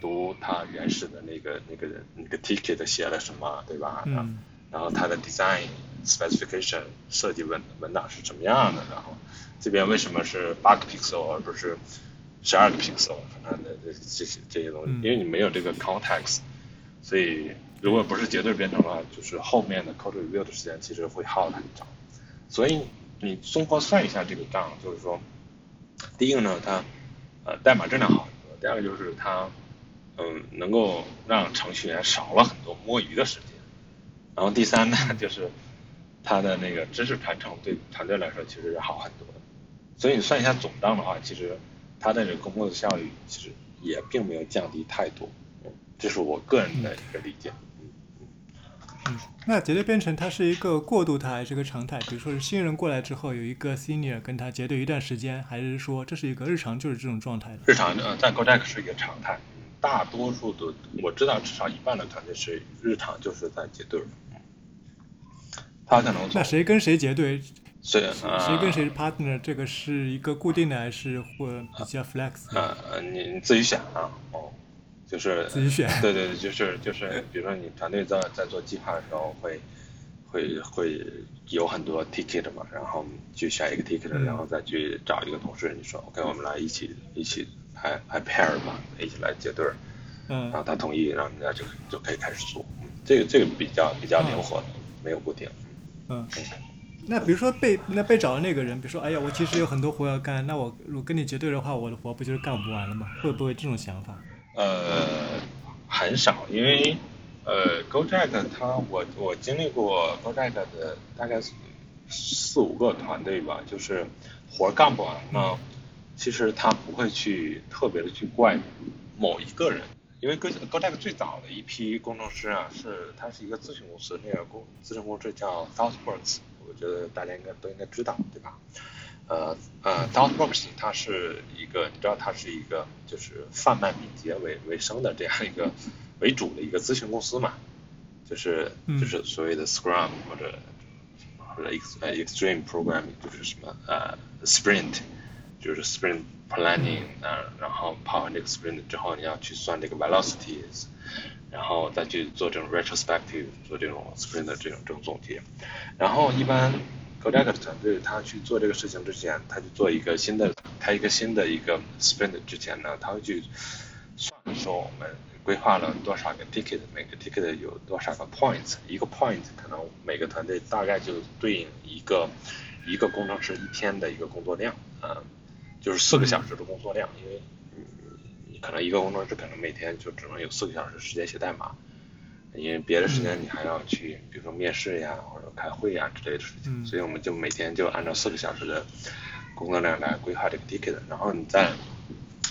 B: 读他原始的那个那个那个 ticket 写了什么，对吧？
A: 嗯
B: 然后它的 design specification 设计文文档是什么样的，然后这边为什么是八个 pixel 而不是十二个 pixel 等等的这这些这些东西，
A: 嗯
B: 因为你没有这个 context，所以如果不是绝对编程的话，就是后面的 code review 的时间其实会耗得很长。所以你综合算一下这个账，就是说，第一个呢，它呃代码质量好很多；第二个就是它嗯能够让程序员少了很多摸鱼的时间。然后第三呢，就是它的那个知识传承对团队来说其实是好很多的。所以你算一下总账的话，其实它的这个工作的效率其实也并没有降低太多。嗯，这是我个人的一个理解。
A: 嗯，那结对编程它是一个过渡态还是个常态？比如说是新人过来之后有一个 senior 跟他结对一段时间，还是说这是一个日常就是这种状态的？
B: 日常呃，在 Gojek 是一个常态，大多数的我知道至少一半的团队是日常就是在结对。他可能从
A: 那谁跟谁结对？
B: 谁呃
A: 谁跟谁是 partner？这个是一个固定的还是或比较 flex？
B: 呃呃，你你自己选啊，哦，就是
A: 自己选
B: 对对对，就是就是，比如说你团队在在做计划的时候会会会有很多 ticket 嘛，然后去选一个 ticket，、
A: 嗯
B: 然后再去找一个同事，你说 OK，我们来一起一起来来 pair 吧，一起来结对儿，然后
A: 嗯
B: 他同意，然后人家就就可以开始做，嗯这个这个比较比较灵活的，没有固定。
A: 嗯。那比如说被那被找的那个人，比如说，哎呀，我其实有很多活要干，那我如果跟你结对的话，我的活不就是干不完了吗？会不会这种想法？
B: 呃，很少，因为呃，GoJack 它我我经历过 GoJack 的大概四四五个团队吧，就是活儿干不完呢，其实他不会去特别的去怪某一个人，因为 Go GoJack 最早的一批工程师啊，是它是一个咨询公司，那个公咨询公司叫 ThoughtWorks，我觉得大家应该都应该知道，对吧？呃呃，ThoughtWorks 它是一个，你知道它是一个就是贩卖敏捷为为生的这样一个为主的一个咨询公司嘛，就是
A: 嗯
B: 就是所谓的 Scrum 或者或者 ex 呃 Extreme Programming，就是什么呃 Sprint，就是 Sprint Planning 啊、然后跑完这个 Sprint 之后，你要去算这个 velocities，然后再去做这种 retrospective，做这种 Sprint 的这种这种总结，然后一般 GoJack 的团队他去做这个事情之前，他去做一个新的开一个新的一个 Sprint 之前呢，他会去算说我们规划了多少个 ticket，每个 ticket 有多少个 points，一个 point 可能每个团队大概就对应一个一个工程师一天的一个工作量，呃，就是四个小时的工作量，因为可能一个工程师可能每天就只能有四个小时时间写代码，因为别的时间你还要去，比如说面试呀或者开会呀之类的事情，
A: 嗯。
B: 所以我们就每天就按照四个小时的工作量来规划这个 ticket，然后你在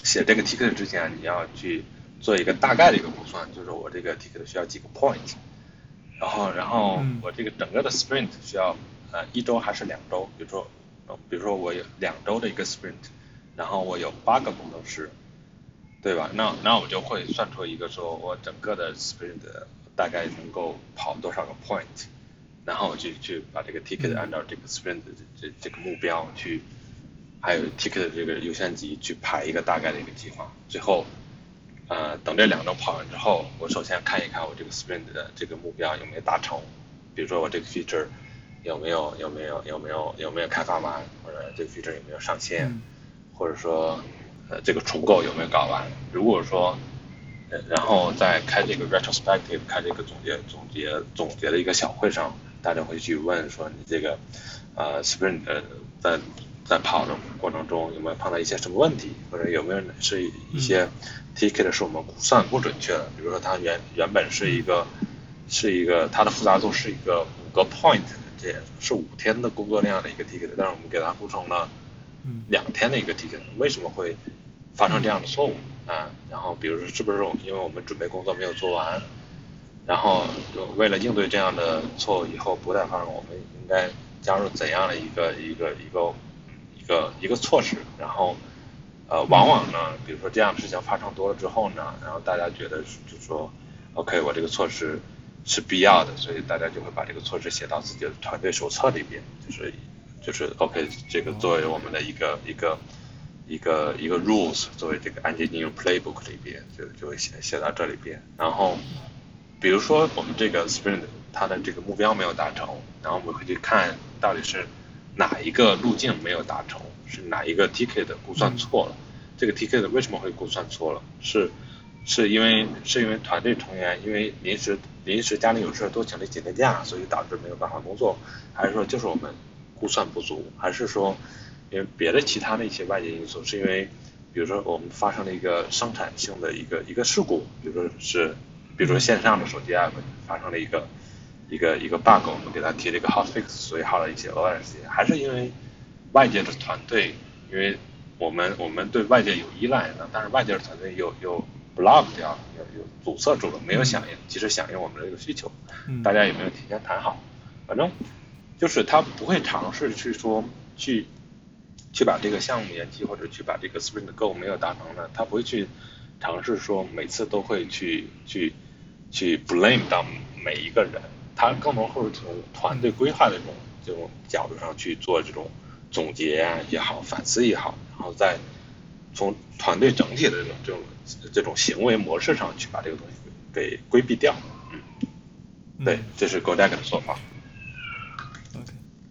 B: 写这个 ticket 之前，你要去做一个大概的一个估算，就是我这个 ticket 需要几个 point，然后然后我这个整个的 sprint 需要呃一周还是两周？比如说，比如说我有两周的一个 sprint，然后我有八个工程师，对吧？那那我就会算出一个说我整个的 sprint 大概能够跑多少个 point，然后去去把这个 ticket 按照这个 sprint 这这个目标去。还有 ticket 的这个优先级去排一个大概的一个计划，最后，呃，等这两周跑完之后，我首先看一看我这个 sprint 的这个目标有没有达成，比如说我这个 feature 有没有有没有有没有有没有开发完，或者这个 feature 有没有上线，或者说呃这个重构有没有搞完。如果说，呃然后在开这个 retrospective 开这个总结总结总结的一个小会上，大家会去问说你这个呃 sprint 在在跑的过程中有没有碰到一些什么问题，或者有没有是一些 ticket 是我们估算不准确的？比如说它原原本是一个是一个它的复杂度是一个五个 point，这是五天的工作量的一个 ticket，但是我们给它估成了两天的一个 ticket，为什么会发生这样的错误啊？然后比如说是不是因为我们准备工作没有做完？然后为了应对这样的错误以后不再发生，我们应该加入怎样的一个一个一个一？个一个措施，然后，呃，往往呢，比如说这样的事情发生多了之后呢，然后大家觉得就说，OK，我这个措施是必要的，所以大家就会把这个措施写到自己的团队手册里边，就是就是 OK，这个作为我们的一个一个一个一个 rules，作为这个 engineering playbook 里边，就就会写写到这里边。然后，比如说我们这个 sprint 它的这个目标没有达成，然后我们会去看到底是。哪一个路径没有达成？是哪一个 ticket 估算错了？这个 ticket 为什么会估算错了？是是因为是因为团队成员因为临时临时家里有事多请了几天假，所以导致没有办法工作？还是说就是我们估算不足？还是说因为别的其他的一些外界因素？是因为比如说我们发生了一个生产性的一个一个事故，比如说是比如说线上的手机 app 发生了一个。一个一个 bug，我们给它提了一个 hot fix，所以耗了一些额外的时间，还是因为外界的团队，因为我们我们对外界有依赖的，但是外界的团队又又 block 掉，又又阻塞住了，没有响应，及时响应我们的这个需求，大家有没有提前谈好？反正就是他不会尝试去说去去把这个项目延期，或者去把这个 sprint goal 没有达成的，他不会去尝试说每次都会去去去 blame 到每一个人。他更多会从团队规划的这种这种角度上去做这种总结啊也好，反思也好，然后再从团队整体的这种这种这种行为模式上去把这个东西给规避掉。嗯，对，这是 g o d e c k 的做法。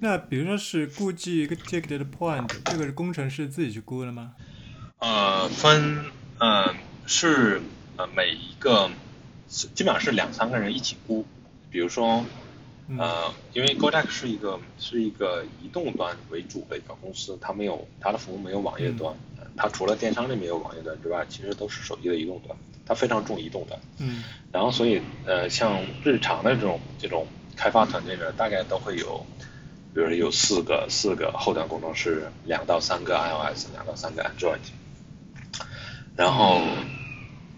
A: 那比如说是估计一个 ticket 的 point，这个是工程师自己去估的吗？
B: 呃，分，嗯，是呃每一个基本上是两三个人一起估。比如说，呃，因为 GoDeck 是一个是一个移动端为主的一个公司，它没有它的服务没有网页端，它除了电商里面有网页端之外，其实都是手机的移动端，它非常重移动端。
A: 嗯。
B: 然后所以呃，像日常的这种这种开发团队呢，大概都会有，比如说有四个四个后端工程师，两到三个 iOS，两到三个 Android，然后。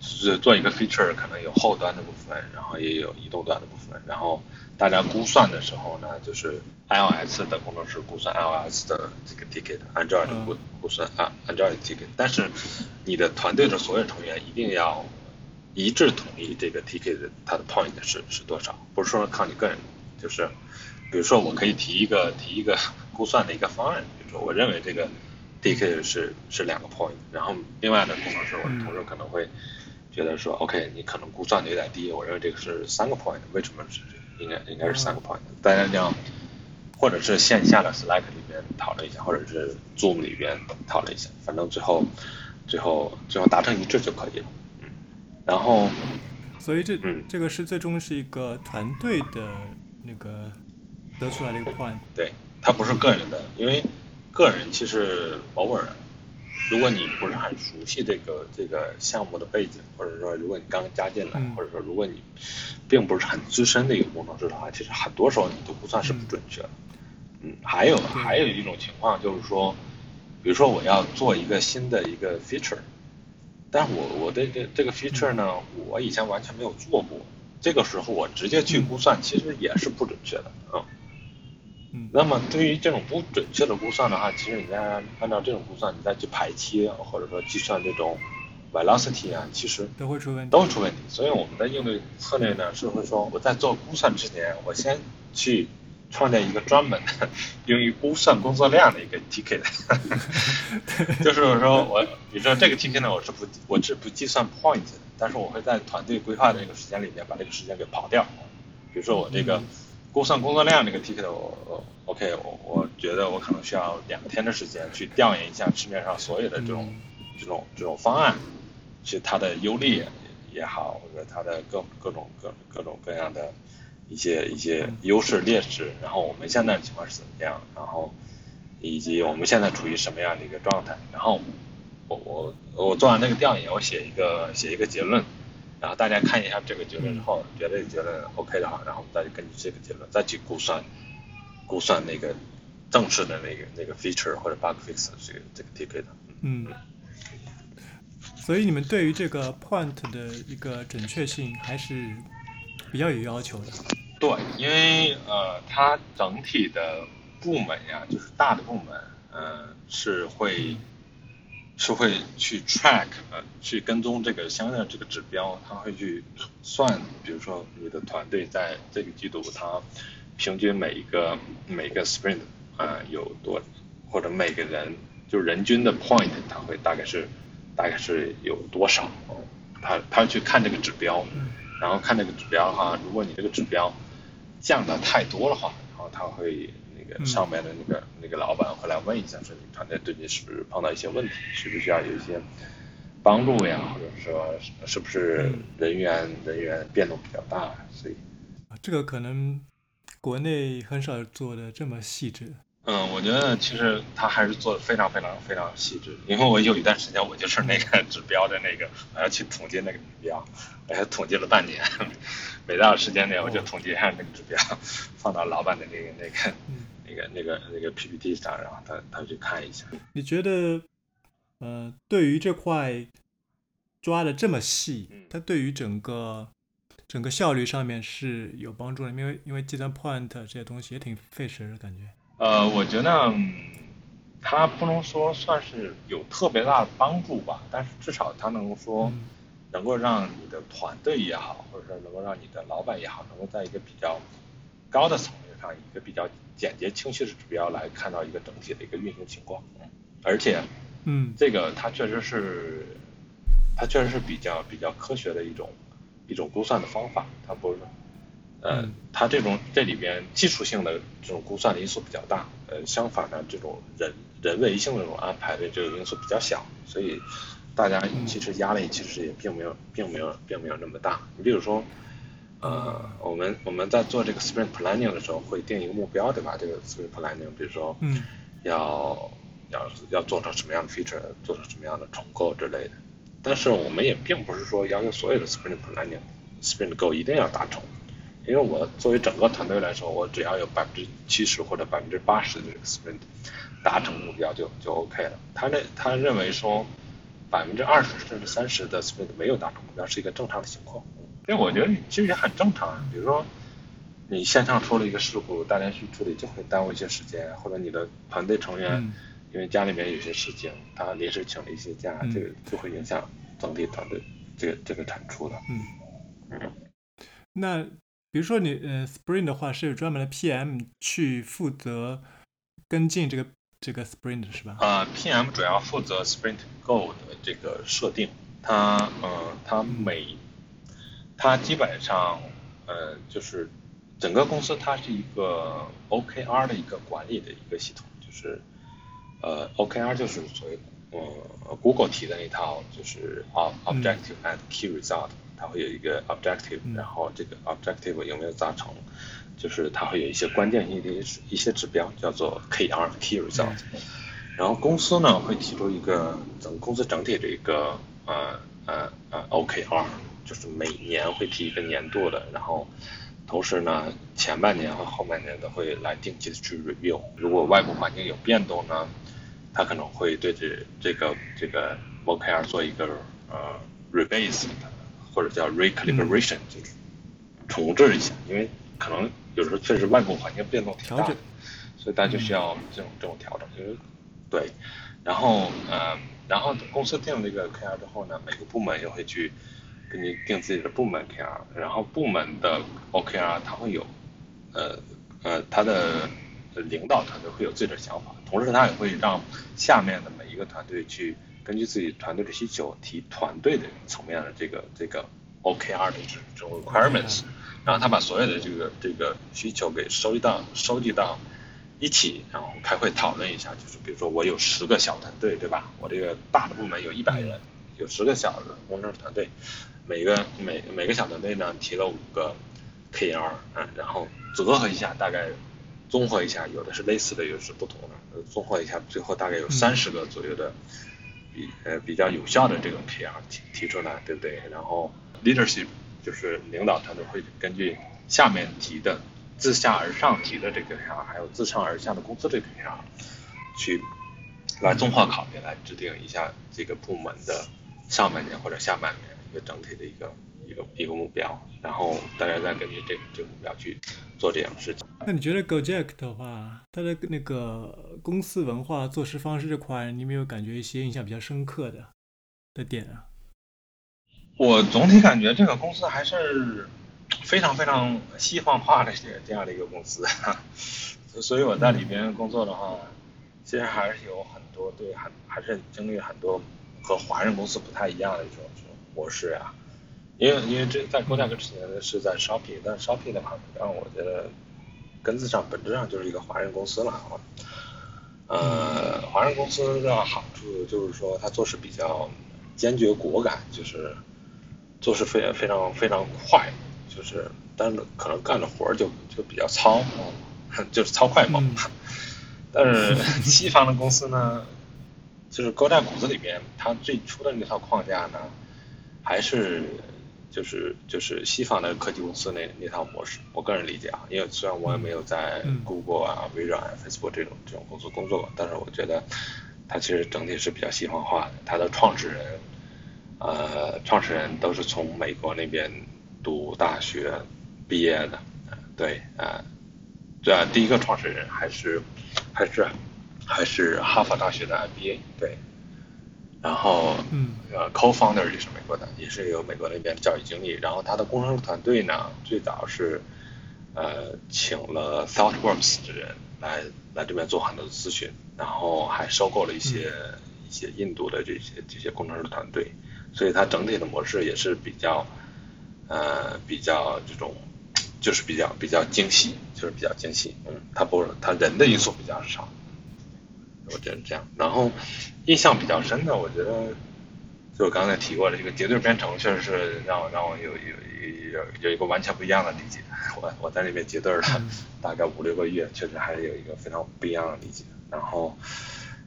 B: 是做一个 feature，可能有后端的部分，然后也有移动端的部分。然后大家估算的时候呢，就是 iOS 的工程师估算 iOS 的这个 ticket，Android 估估算啊 Android ticket。但是你的团队的所有成员一定要一致同意这个 ticket 它的 point 是是多少，不是说靠你个人。就是比如说我可以提一个提一个 估算的一个方案，比如说我认为这个 ticket 是是两个 point，然后另外的工程师我的同事可能会。觉得说，OK，你可能估算的有点低，我认为这个是三个 point，为什么是应该应该是三个 point？大家这样，或者是线下的 Slack 里面讨论一下，或者是 Zoom 里边讨论一下，反正最后最后最后达成一致就可以了。嗯，然后，
A: 所以这嗯这个是最终是一个团队的那个得出来的一个 point。
B: 对，它不是个人的，因为个人其实偶尔。如果你不是很熟悉这个这个项目的背景，或者说如果你刚加进来，或者说如果你并不是很资深的一个工程师的话，其实很多时候你都不算是不准确的。嗯，还有还有一种情况就是说，比如说我要做一个新的一个 feature，但我我的这这个 feature 呢，我以前完全没有做过，这个时候我直接去估算，其实也是不准确的啊。
A: 嗯，
B: 那么对于这种不准确的估算的话，其实你再按照这种估算，你再去排期或者说计算这种 velocity 啊，其实
A: 都会出问题，
B: 都会出问题。所以我们的应对策略呢，是会说我在做估算之前，我先去。创建一个专门的用于估算工作量的一个 ticket，就是说我，比如说这个 ticket 呢，我是不我是不计算 point 的，但是我会在团队规划的这个时间里面把这个时间给跑掉。比如说我这个估算工作量这个 ticket，我 OK，我我觉得我可能需要两天的时间去调研一下市面上所有的这种这种这种方案，是它的优劣也好，或者它的各各种各各种各样的。一些一些优势劣势，然后我们现在的情况是怎么样，然后以及我们现在处于什么样的一个状态，然后我我我做完那个调研，我写一个写一个结论，然后大家看一下这个结论之后，觉得结论 OK 的话，然后再根据这个结论再去估算估算那个正式的那个那个 feature 或者 bug fix 这个这个 ticket。
A: 嗯，所以你们对于这个 point 的一个准确性还是比较有要求的。
B: 对，因为呃，它整体的部门呀，就是大的部门，嗯，是会是会去 track，呃，去跟踪这个相应的这个指标，他会去算，比如说你的团队在这个季度，它平均每一个每个 sprint 啊有多，或者每个人就人均的 point，它会大概是大概是有多少，他他去看这个指标，然后看这个指标哈，如果你这个指标。降的太多的话，然后他会那个上面的那个那个老板会来问一下，说你团队最近是不是碰到一些问题，需不需要有一些帮助呀，或者说是不是人员人员变动比较大，所以
A: 这个可能国内很少做的这么细致。
B: 嗯，我觉得其实他还是做的非常非常非常细致，因为我有一段时间我就是那个指标的那个，我要去统计那个指标，我还统计了半年。每到时间点，我就统计一下那个指标，放到老板的那个那个那个那个那个 PPT 上，然后他他去看一下。
A: 你觉得，呃，对于这块抓的这么细，它对于整个整个效率上面是有帮助的？因为因为计算 point 这些东西也挺费时的感觉。
B: 呃，我觉得它不能说算是有特别大的帮助吧，但是至少它能说。能够让你的团队也好，或者说能够让你的老板也好，能够在一个比较高的层面上，一个比较简洁清晰的指标来看到一个整体的一个运行情况。而且，
A: 嗯，
B: 这个它确实是，它确实是比较比较科学的一种一种估算的方法。它不是，呃，它这种这里边技术性的这种估算的因素比较大。呃，相反呢，这种人人为性的这种安排的这个因素比较小，所以。大家其实压力其实也并没有，并没有，并没有那么大。你比如说，呃，我们我们在做这个 sprint planning 的时候，会定一个目标，对吧？这个 sprint planning，比如说，
A: 嗯，
B: 要要要做成什么样的 feature，做成什么样的重构之类的。但是我们也并不是说要求所有的 sprint planning sprint goal 一定要达成，因为我作为整个团队来说，我只要有百分之七十或者百分之八十的这个 sprint 达成目标就就 OK 了。他认他认为说。百分之二十甚至三十的 sprint 没有达成目标是一个正常的情况，因为我觉得其实也很正常。比如说，你线上出了一个事故，大家去处理就会耽误一些时间，或者你的团队成员因为家里面有些事情，他临时请了一些假，这个就会影响整体团队这个这个产出的。
A: 嗯嗯。那比如说你呃 sprint 的话是有专门的 PM 去负责跟进这个。这个 sprint 是吧？
B: 啊，PM 主要负责 sprint goal 的这个设定。它，嗯，它每，它基本上，呃，就是整个公司它是一个 OKR 的一个管理的一个系统，就是，呃，OKR 就是所谓，呃，Google 提的那套，就是 objective and key result，它会有一个 objective，然后这个 objective 有没有达成？就是它会有一些关键性的一些指标，叫做 KR Key Result。然后公司呢会提出一个整公司整体的一个呃呃呃 OKR，就是每年会提一个年度的，然后同时呢前半年和后半年都会来定期的去 review。如果外部环境有变动呢，它可能会对这这个这个 OKR 做一个呃 rebase 或者叫 recalibration，、就是重置一下，因为可能有时候确实外部环境变动挺大的
A: 调整，
B: 所以大家就需要这种这种调整，就是对，然后呃，然后公司定了这个 KR 之后呢，每个部门又会去给你定自己的部门 KR，然后部门的 OKR 它会有呃呃他的领导团队会有自己的想法，同时他也会让下面的每一个团队去根据自己团队的需求提团队的层面的这个这个 OKR 的这这种 requirements，然后他把所有的这个这个需求给收集到收集到一起，然后开会讨论一下，就是比如说我有十个小团队，对吧？我这个大的部门有一百人，有十个小的工程师团队，每个每每个小团队呢提了五个 KR，嗯，然后折合一下，大概综合一下，有的是类似的，有的是不同的，呃综合一下，最后大概有三十个左右的比呃比较有效的这种 KR 提提出来，对不对？然后 leadership 就是领导团队会根据下面提的自下而上提的这个 KR，还有自上而下的公司这个 KR，去来综合考虑，来制定一下这个部门的上半年或者下半年一个整体的一个一个一个目标，然后大家再根据这个这个目标去做这样的事情。
A: 那你觉得 Gojek 的话，它的那个公司文化、做事方式这块，你有没有感觉一些印象比较深刻的的点啊？
B: 我总体感觉这个公司还是非常非常西方化的这这样的一个公司，所以我在里边工作的话，其实还是有很多对很还是经历很多和华人公司不太一样的一种这种模式啊。因为因为这在国家之前是在 Shopping，但 Shopping 的话让我觉得根子上本质上就是一个华人公司了啊。呃，华人公司的好处就是说他做事比较坚决果敢，就是做事非非常非常快，就是但是可能干的活儿就就比较糙，嗯 就是糙快猛。但是 西方的公司呢，就是高在骨子里边，它最初的那套框架呢，还是就是就是西方的科技公司那那套模式。我个人理解啊，因为虽然我也没有在
A: 嗯
B: Google 啊、微软、啊 Facebook 这种这种公司工作过，但是我觉得它其实整体是比较西方化的。它的创始人，呃，创始人都是从美国那边读大学毕业的，呃对，啊，对啊，第一个创始人还是还是还是哈佛大学的 MBA，对，然后
A: 嗯
B: 呃，co-founder 也是美国的，也是有美国那边的教育经历。然后他的工程师团队呢，最早是呃请了 ThoughtWorks 的人来来这边做很多的咨询，然后还收购了一些、一些印度的这些这些工程师团队，所以它整体的模式也是比较呃比较这种就是比较比较精细，就是比较精细。嗯，它不是它人的因素比较少。我觉得这样，然后印象比较深的，我觉得就我刚才提过的这个结对编程，确实是让我让我有有有有一个完全不一样的理解。我我在那边结对了大概五六个月，确实还是有一个非常不一样的理解。然后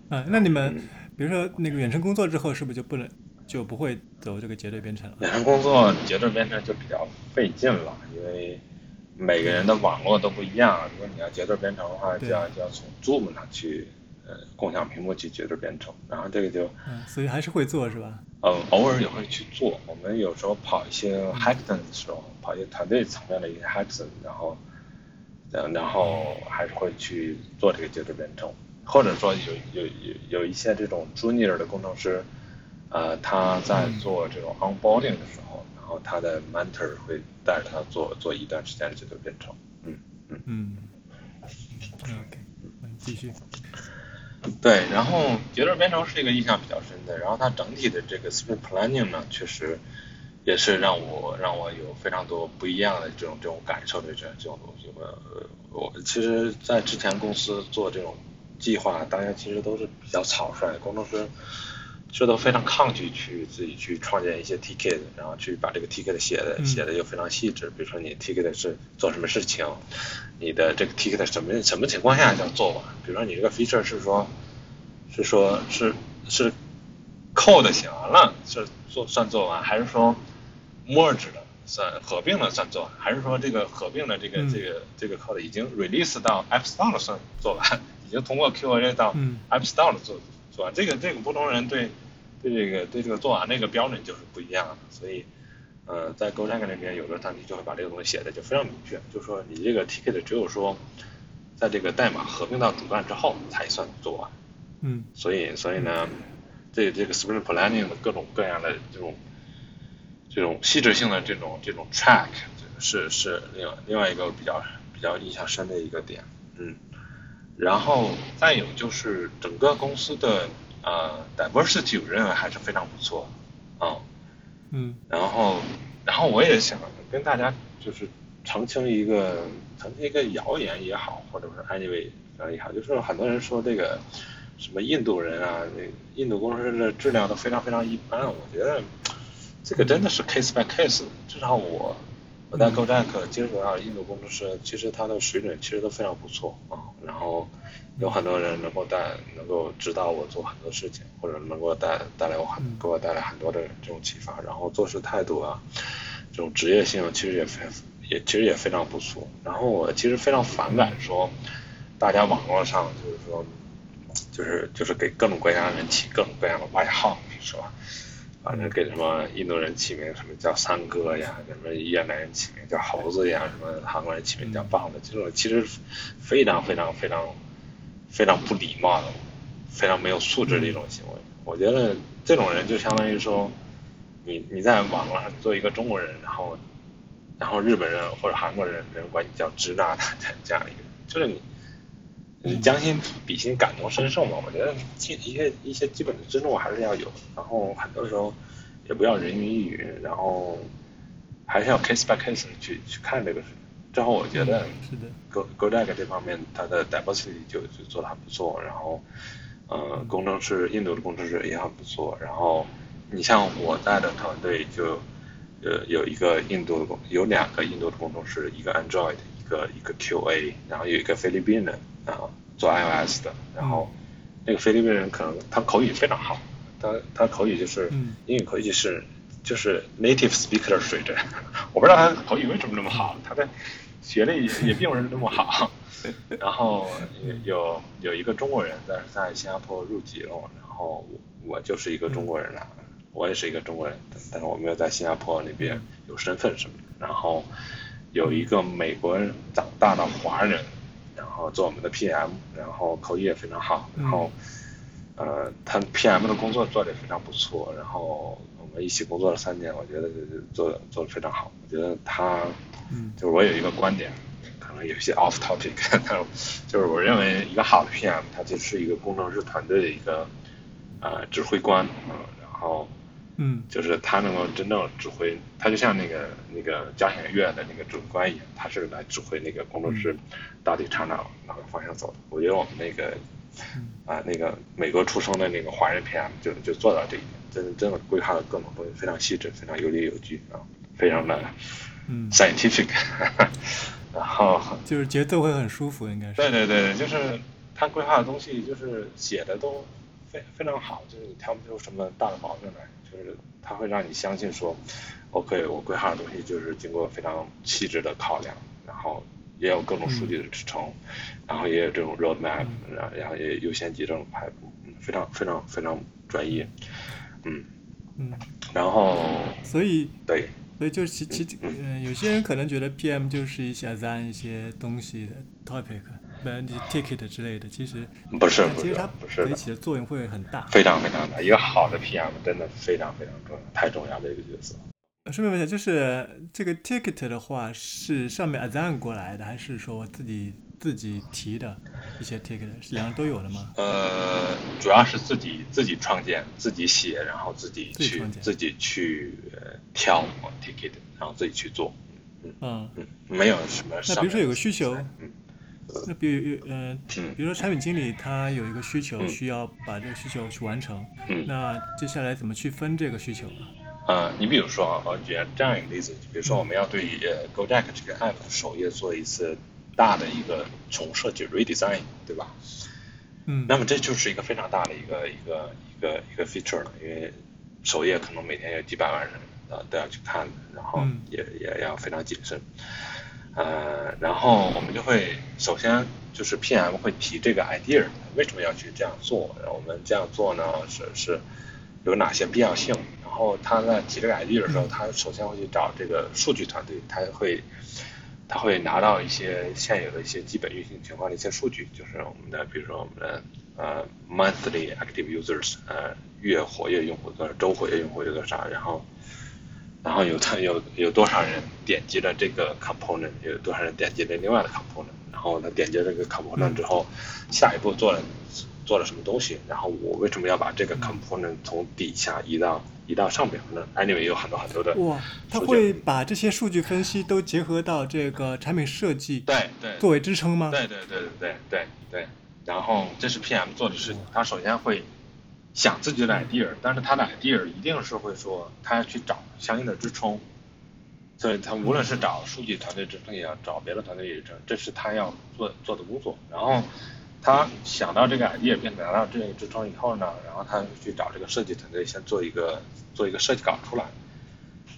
A: 啊，那你们比如说那个远程工作之后，是不是就不能就不会走这个结对编程了？
B: 远程工作结对编程就比较费劲了，因为每个人的网络都不一样。如果你要结对编程的话，就要就要从 Zoom 上去呃共享屏幕去解决编程，然后这个就。
A: 嗯，所以还是会做是吧？
B: 嗯，偶尔也会去做。我们有时候跑一些 hackathon 的时候，跑一些团队层面的一些 hackathon，然后，嗯，然后还是会去做这个解决编程，或者说有有有有一些这种 junior 的工程师，呃，他在做这种 onboarding 的时候，然后他的 mentor 会带着他做做一段时间的解决编程。嗯嗯。
A: 嗯，OK，嗯，继续。
B: 对，然后节奏编程是一个印象比较深的，然后它整体的这个 Spring planning 呢，确实也是让我让我有非常多不一样的这种这种感受的这这种东西。我我其实，在之前公司做这种计划，大家其实都是比较草率，工程师其实都非常抗拒去自己去创建一些 ticket，然后去把这个 ticket 写的
A: 嗯
B: 写的又非常细致。比如说你 ticket 是做什么事情，你的这个 ticket 什么什么情况下叫做完？比如说你这个 feature 是说，是说是是 code 写完了是做算做完，还是说 merge 的算合并了算做完，还是说这个合并的这个、
A: 嗯
B: 这个这个 code 已经 release 到 App Store 了算做完，已经通过 QA 到
A: 嗯
B: App Store 了做做完？这个这个不同人对对这个对这个做完那个标准就是不一样的，所以呃，在 GoDaddy 那边有的团体就会把这个东西写的就非常明确，就说你这个 ticket 只有说在这个代码合并到主干之后才算做完。
A: 嗯
B: 所以所以呢，这这个 sprint planning 的各种各样的这种这种细致性的这种这种 track 是是另外另外一个比较比较印象深的一个点，嗯，然后再有就是整个公司的呃 diversity 我认为还是非常不错，啊、
A: 嗯
B: 然后，然后我也想跟大家就是澄清一个澄清一个谣言也好，或者是 anyway 也好，就是很多人说这个什么印度人啊，那印度工程师的质量都非常非常一般。我觉得这个真的是 case by case，至少我我在 GoJack 接触到印度工程师，其实他的水准其实都非常不错啊。然后有很多人能够带能够指导我做很多事情，或者能够带带来我很给我带来很多的这种启发，然后做事态度啊，这种职业性其实也非也其实也非常不错。然后我其实非常反感说，大家网络上就是说，就是就是给各种各样的人起各种各样的外号，是吧？反正给什么印度人起名什么叫三哥呀，什么越南人起名叫猴子呀，什么韩国人起名叫棒子，这种其实非常非常非常非常不礼貌的，非常没有素质的一种行为。我觉得这种人就相当于说，你你在网络上做一个中国人，然后然后日本人或者韩国人人管你叫支那的这样一个，就是你。你将心比心，感同身受嘛。我觉得基一些一些基本的尊重还是要有。然后很多时候也不要人云亦云，然后还是要 case by case 去去看这个事情。之后我觉得
A: 是的
B: ，Go GoDaddy 这方面它的 diversity 就就做的很不错，然后呃工程师印度的工程师也很不错。然后你像我带的团队就呃有一个印度的工有两个印度的工程师，一个 Android，一个一个 QA，然后有一个菲律宾人啊做 iOS 的，然后那个菲律宾人可能他口语非常好，他他口语就是
A: 嗯。
B: 英语口语是就是 native speaker 的水准，我不知道他口语为什么那么好，他的学历也也并不是那么好。然后有有一个中国人但是在新加坡入籍了，然后我我就是一个中国人了，我也是一个中国人，但是我没有在新加坡那边有身份什么的。然后有一个美国人长大的华人，然后做我们的 PM，然后口语也非常好，然后。呃，他 PM 的工作做的也非常不错，然后我们一起工作了三年，我觉得做得做的非常好。我觉得他，
A: 嗯。
B: 就是我有一个观点，可能有些 off topic，但就是我认为一个好的 PM，他就是一个工程师团队的一个呃指挥官，嗯、然后
A: 嗯。
B: 就是他能够真正指挥，他就像那个那个交响乐的那个指挥官一样，他是来指挥那个工程师到底朝哪哪个方向走的。我觉得我们那个啊那个美国出生的那个华人 PM 就就做到这一点，真真的规划的各种东西非常细致，非常有理有据啊，非常的
A: 嗯
B: ，scientific，然后。
A: 就是节奏会很舒服，应该是。
B: 对对对，就是他规划的东西，就是写的都非非常好，就是你挑不出什么大的毛病来，就是他会让你相信说，OK，我规划的东西就是经过非常细致的考量，然后也有各种数据的支撑，然后也有这种 roadmap，然后然后也有优先级这种排布，嗯，非常非常非常专业，嗯，
A: 嗯，
B: 然后
A: 所以
B: 对，
A: 所以就其其嗯、有些人可能觉得 PM 就是一些 assign 一些东西的 topic，不然就 ticket 之类的，其实
B: 不是不是
A: 其实它
B: 不是的。
A: 可以起的作用会很大。
B: 非常非常大，一个好的 PM 真的非常非常重要，太重要的一个角色。
A: 顺便问一下，就是这个 ticket 的话，是上面 assign 过来的，还是说我自己自己提的一些 ticket？是两个都有的吗？
B: 呃，主要是自己自己创建、自己写，然后自己去
A: 自己
B: 去呃挑 ticket，然后自己去做。
A: 嗯，
B: 嗯，没有什么。
A: 那比如说有个需求，
B: 嗯
A: 那比如呃，
B: 嗯
A: 比如说产品经理他有一个需求，
B: 嗯
A: 需要把这个需求去完成，
B: 嗯
A: 那接下来怎么去分这个需求啊？
B: 呃，你比如说啊，我举这样一个例子，比如说我们要对呃 GoJack 这个 app 首页做一次大的一个重设计 redesign，对吧？
A: 嗯，
B: 那么这就是一个非常大的一个一个一个一个 feature 了，因为首页可能每天有几百万人呃都要去看，然后
A: 嗯
B: 也、也要非常谨慎。呃，然后我们就会首先就是 PM 会提这个 idea，为什么要去这样做？然后我们这样做呢，是是有哪些必要性。然后他在提这个 idea 的时候，他首先会去找这个数据团队，他会他会拿到一些现有的一些基本运行情况的一些数据，就是我们的比如说我们的呃 monthly active users，呃月活跃用户多少，周活跃用户有多少，然后然后有他有有多少人点击了这个 component，有多少人点击了另外的 component，然后他点击这个 component 之后，下一步做了做了什么东西，然后我为什么要把这个 component 从底下移到移到上表呢？Anyway 有很多很多的
A: 哇，他会把这些数据分析都结合到这个产品设计
B: 对对
A: 作为支撑吗？
B: 对对对对对对对，然后这是 PM 做的事情，他首先会想自己的 idea，但是他的 idea 一定是会说他要去找相应的支撑，所以他无论是找数据团队支撑也好，找别的团队也支撑，这是他要做做的工作。然后他想到这个 idea 并拿到这个支撑以后呢，然后他去找这个设计团队先做一个做一个设计稿出来。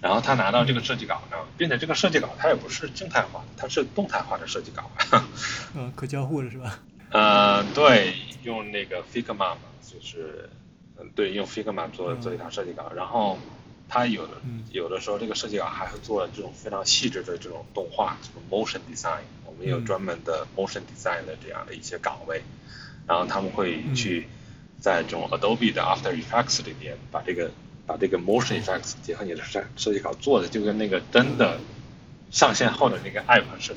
B: 然后他拿到这个设计稿呢，并且这个设计稿它也不是静态化的，它是动态化的设计稿。
A: 嗯，可交互的是吧？
B: 呃，对，用那个 Figma 嘛，就是，嗯，对，用 Figma 做
A: 嗯
B: 做一套设计稿，然后他有的
A: 嗯
B: 有的时候这个设计稿还会做这种非常细致的这种动画，这种 motion design，我们有
A: 嗯。
B: 专门的 motion design 的这样的一些岗位，然后他们会去在这种 Adobe 的 After Effects 里面把这个把这个 motion effects 结合你的设设计稿做的就跟那个真的上线后的那个 app 是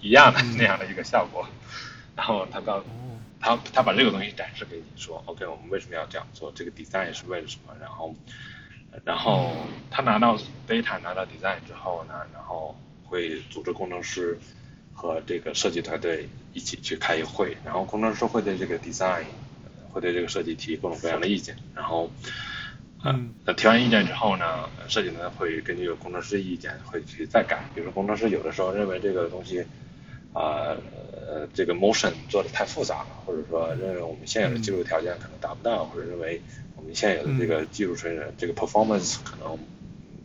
B: 一样的那样的一个效果，然后他告
A: 哦，
B: 他他把这个东西展示给你说，OK，我们为什么要这样做？这个 design 是为了什么？然后，然后他拿到 data 拿到 design 之后呢，然后会组织工程师和这个设计团队一起去开一会，然后工程师会对这个 design 会对这个设计提各种各样的意见，然后。呃
A: 嗯，
B: 那提完意见之后呢，设计呢会根据工程师意见会去再改。比如说工程师有的时候认为这个东西，啊呃这个 motion 做的太复杂了，或者说认为我们现有的技术条件可能达不到，或者认为我们现有的这个技术水准、这个 performance 可能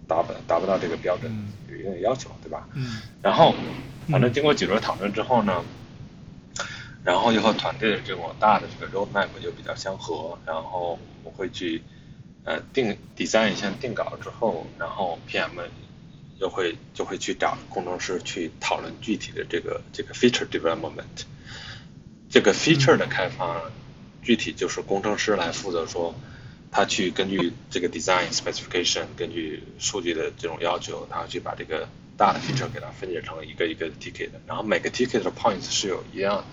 B: 达不达不到这个标准，
A: 嗯
B: 有一定的要求，对吧？
A: 嗯
B: 然后，反正经过几轮讨论之后呢，然后又和团队的这种大的这个 roadmap 就比较相合，然后我们会去呃定 design 一下定稿之后，然后 PM 又会就会去找工程师去讨论具体的这个这个 feature development，这个 feature 的开发具体就是工程师来负责说。他去根据这个 design specification，根据数据的这种要求，他去把这个大的 feature 给它分解成一个一个 ticket，然后每个 ticket 的 points 是有一样，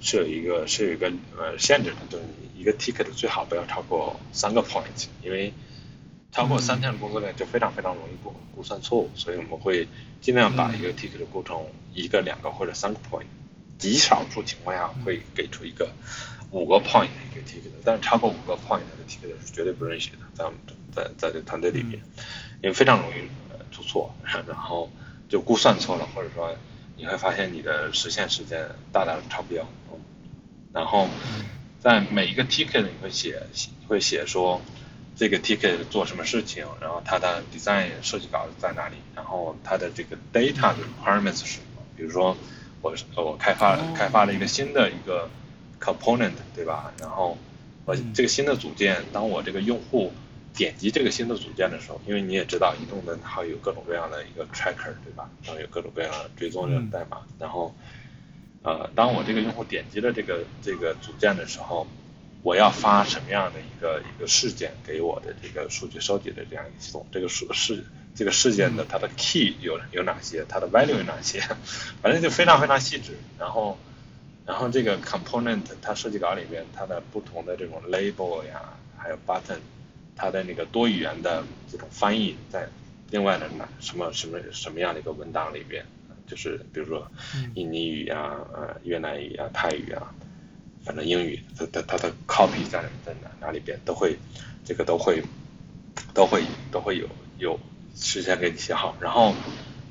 B: 是有一个是有一个呃限制的，就是一个 ticket 最好不要超过三个 point，因为超过三天的工作量就非常非常容易估估算错误，所以我们会尽量把一个 ticket 估成一个、两个或者三个 point，极少数情况下会给出一个五个 point 的一个 ticket，但是超过五个 point 的 ticket 是绝对不允许的，在我们在在这个团队里面，因为非常容易呃出错，然后就估算错了，或者说你会发现你的实现时间大大的超标，嗯然后在每一个 ticket 你会写会写说这个 ticket 做什么事情，然后它的 design 设计稿在哪里，然后它的这个 data 的 requirements 是什么，比如说我是我开发
A: 哦。
B: 开发了一个新的一个 component，对吧？然后我
A: 嗯。
B: 这个新的组件，当我这个用户点击这个新的组件的时候，因为你也知道，移动的它有各种各样的一个 tracker，对吧？然后有各种各样的追踪的
A: 嗯
B: 代码，然后呃，当我这个用户点击了这个这个组件的时候，我要发什么样的一个一个事件给我的这个数据收集的这样一个系统？这个数事这个事件的它的 key 有有哪些？它的 value 有哪些？反正就非常非常细致。然后然后这个 component 它设计稿里边它的不同的这种 label 呀，还有 button，它的那个多语言的这种翻译在另外的哪什么什么什么样的一个文档里边，就是比如说
A: 嗯。
B: 印尼语呀、呃越南语啊、泰语啊，反正英语它它它的 copy 在在哪哪里边都会，这个都会都会都会有有事先给你写好，然后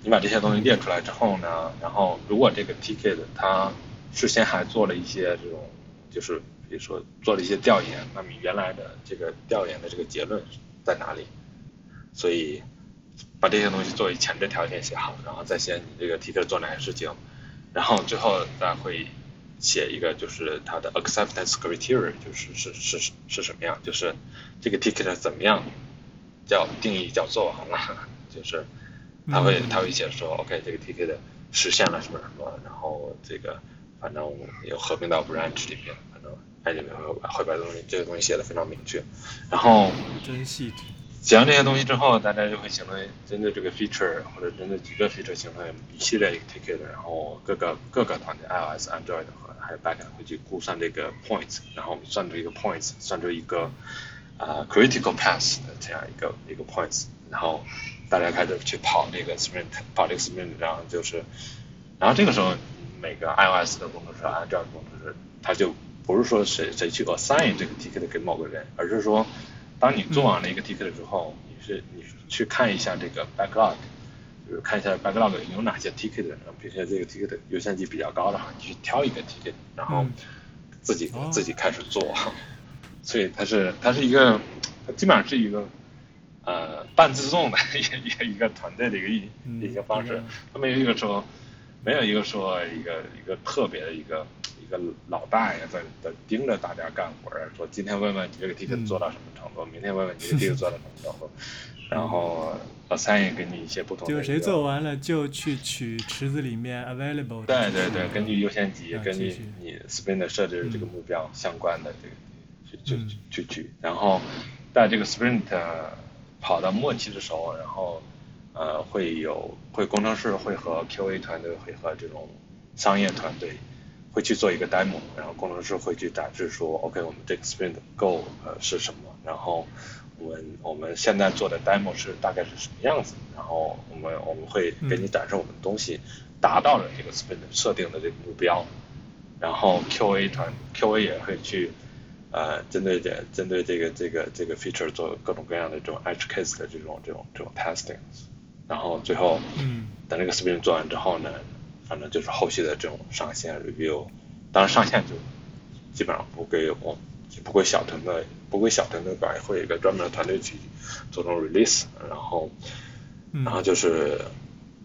B: 你把这些东西列出来之后呢，然后如果这个 ticket 它事先还做了一些这种，就是比如说做了一些调研，那么原来的这个调研的这个结论在哪里？所以把这些东西作为前置条件写好，然后再写你这个 ticket 做哪些事情，然后最后再会写一个就是它的 acceptance criteria，就是是是是是什么样，就是这个 ticket 怎么样叫定义叫做完了，就是他会他会写说 OK 这个 ticket 实现了什么什么，然后这个反正有合并到 branch 里面，反正哎里面会会把东西这个东西写的非常明确，然后
A: 真细致。
B: 写完这些东西之后，大家就会形成针对这个 feature 或者针对几个 feature 形成一系列一个 ticket，然后各个各个团队 iOS、Android 和还有 backend 会去估算这个 points，然后我们算出一个 points，算出一个啊 critical path 的这样一个一个 points，然后大家开始去跑这个 sprint，跑这个 sprint，然后就是，然后这个时候每个 iOS 的工作室、Android 工作室，他就不是说谁谁去 assign 这个 ticket 给某个人，而是说。当你做完了一个 ticket 之后，你是你去看一下这个 backlog，就是看一下 backlog 有哪些 ticket，并且这个 ticket 优先级比较高的话，你去挑一个 ticket，然后自己自己开始做。所以它是它是一个，它基本上是一个呃半自动的 一个一个团队的一个一一个方式。它没有一个说没有一个说一个一个特别的一个。一个老大爷在在盯着大家干活儿，说今天问问你这个 ticket 做到什么程度，明天问问你这个 ticket 做到什么程度，然后老三也给你一些不同的。
A: 就谁做完了就去取池子里面 available。
B: 对对对，根据优先级，根据你 sprint 设置的这个目标相关的这个去去去取，然后在这个 sprint 跑到末期的时候，然后呃会有会工程师会和 QA 团队会和这种商业团队。会去做一个 demo，然后工程师会去展示说，OK，我们这个 sprint goal 呃是什么？然后我们我们现在做的 demo 是大概是什么样子？然后我们我们会给你展示我们的东西达到了这个 sprint 设定的这个目标。然后 QA 团 QA 也会去呃针对这针对这个这个这个 feature 做各种各样的这种 edge case 的这种这种这种 testing。然后最后等这个 sprint 做完之后呢？反正就是后续的这种上线 review，当然上线就基本上不归我，不归小团队，不归小团队管，会有一个专门的团队去做这种 release，然后，然后就是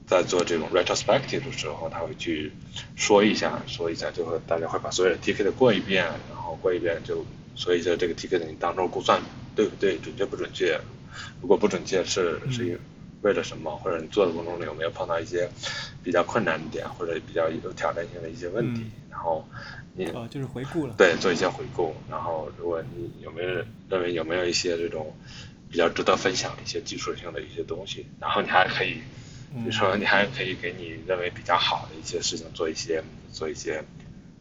B: 在做这种 retrospective 的时候，他会去说一下，说一下，就会大家会把所有的 ticket 过一遍，然后过一遍就说一下这个 ticket 你当中估算对不对，准确不准确，如果不准确是是。为了什么？或者你做的过程中有没有碰到一些比较困难的点，或者比较有挑战性的一些问题？然后你
A: 哦，就是回顾了。
B: 对，做一些回顾。然后，如果你有没有认为有没有一些这种比较值得分享的一些技术性的一些东西？然后你还可以，比如说你还可以给你认为比较好的一些事情做一些做一些。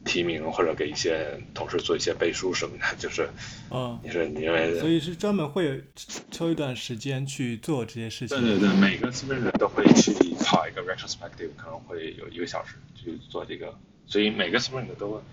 B: 提名或者给一些同事做一些背书什么的，就是，
A: 嗯，
B: 你说你认为，
A: 所以是专门会有抽一段时间去做这些事情。
B: 对对对，每个 sprint 都会去跑一个 retrospective，可能会有一个小时去做这个，所以每个 sprint 都，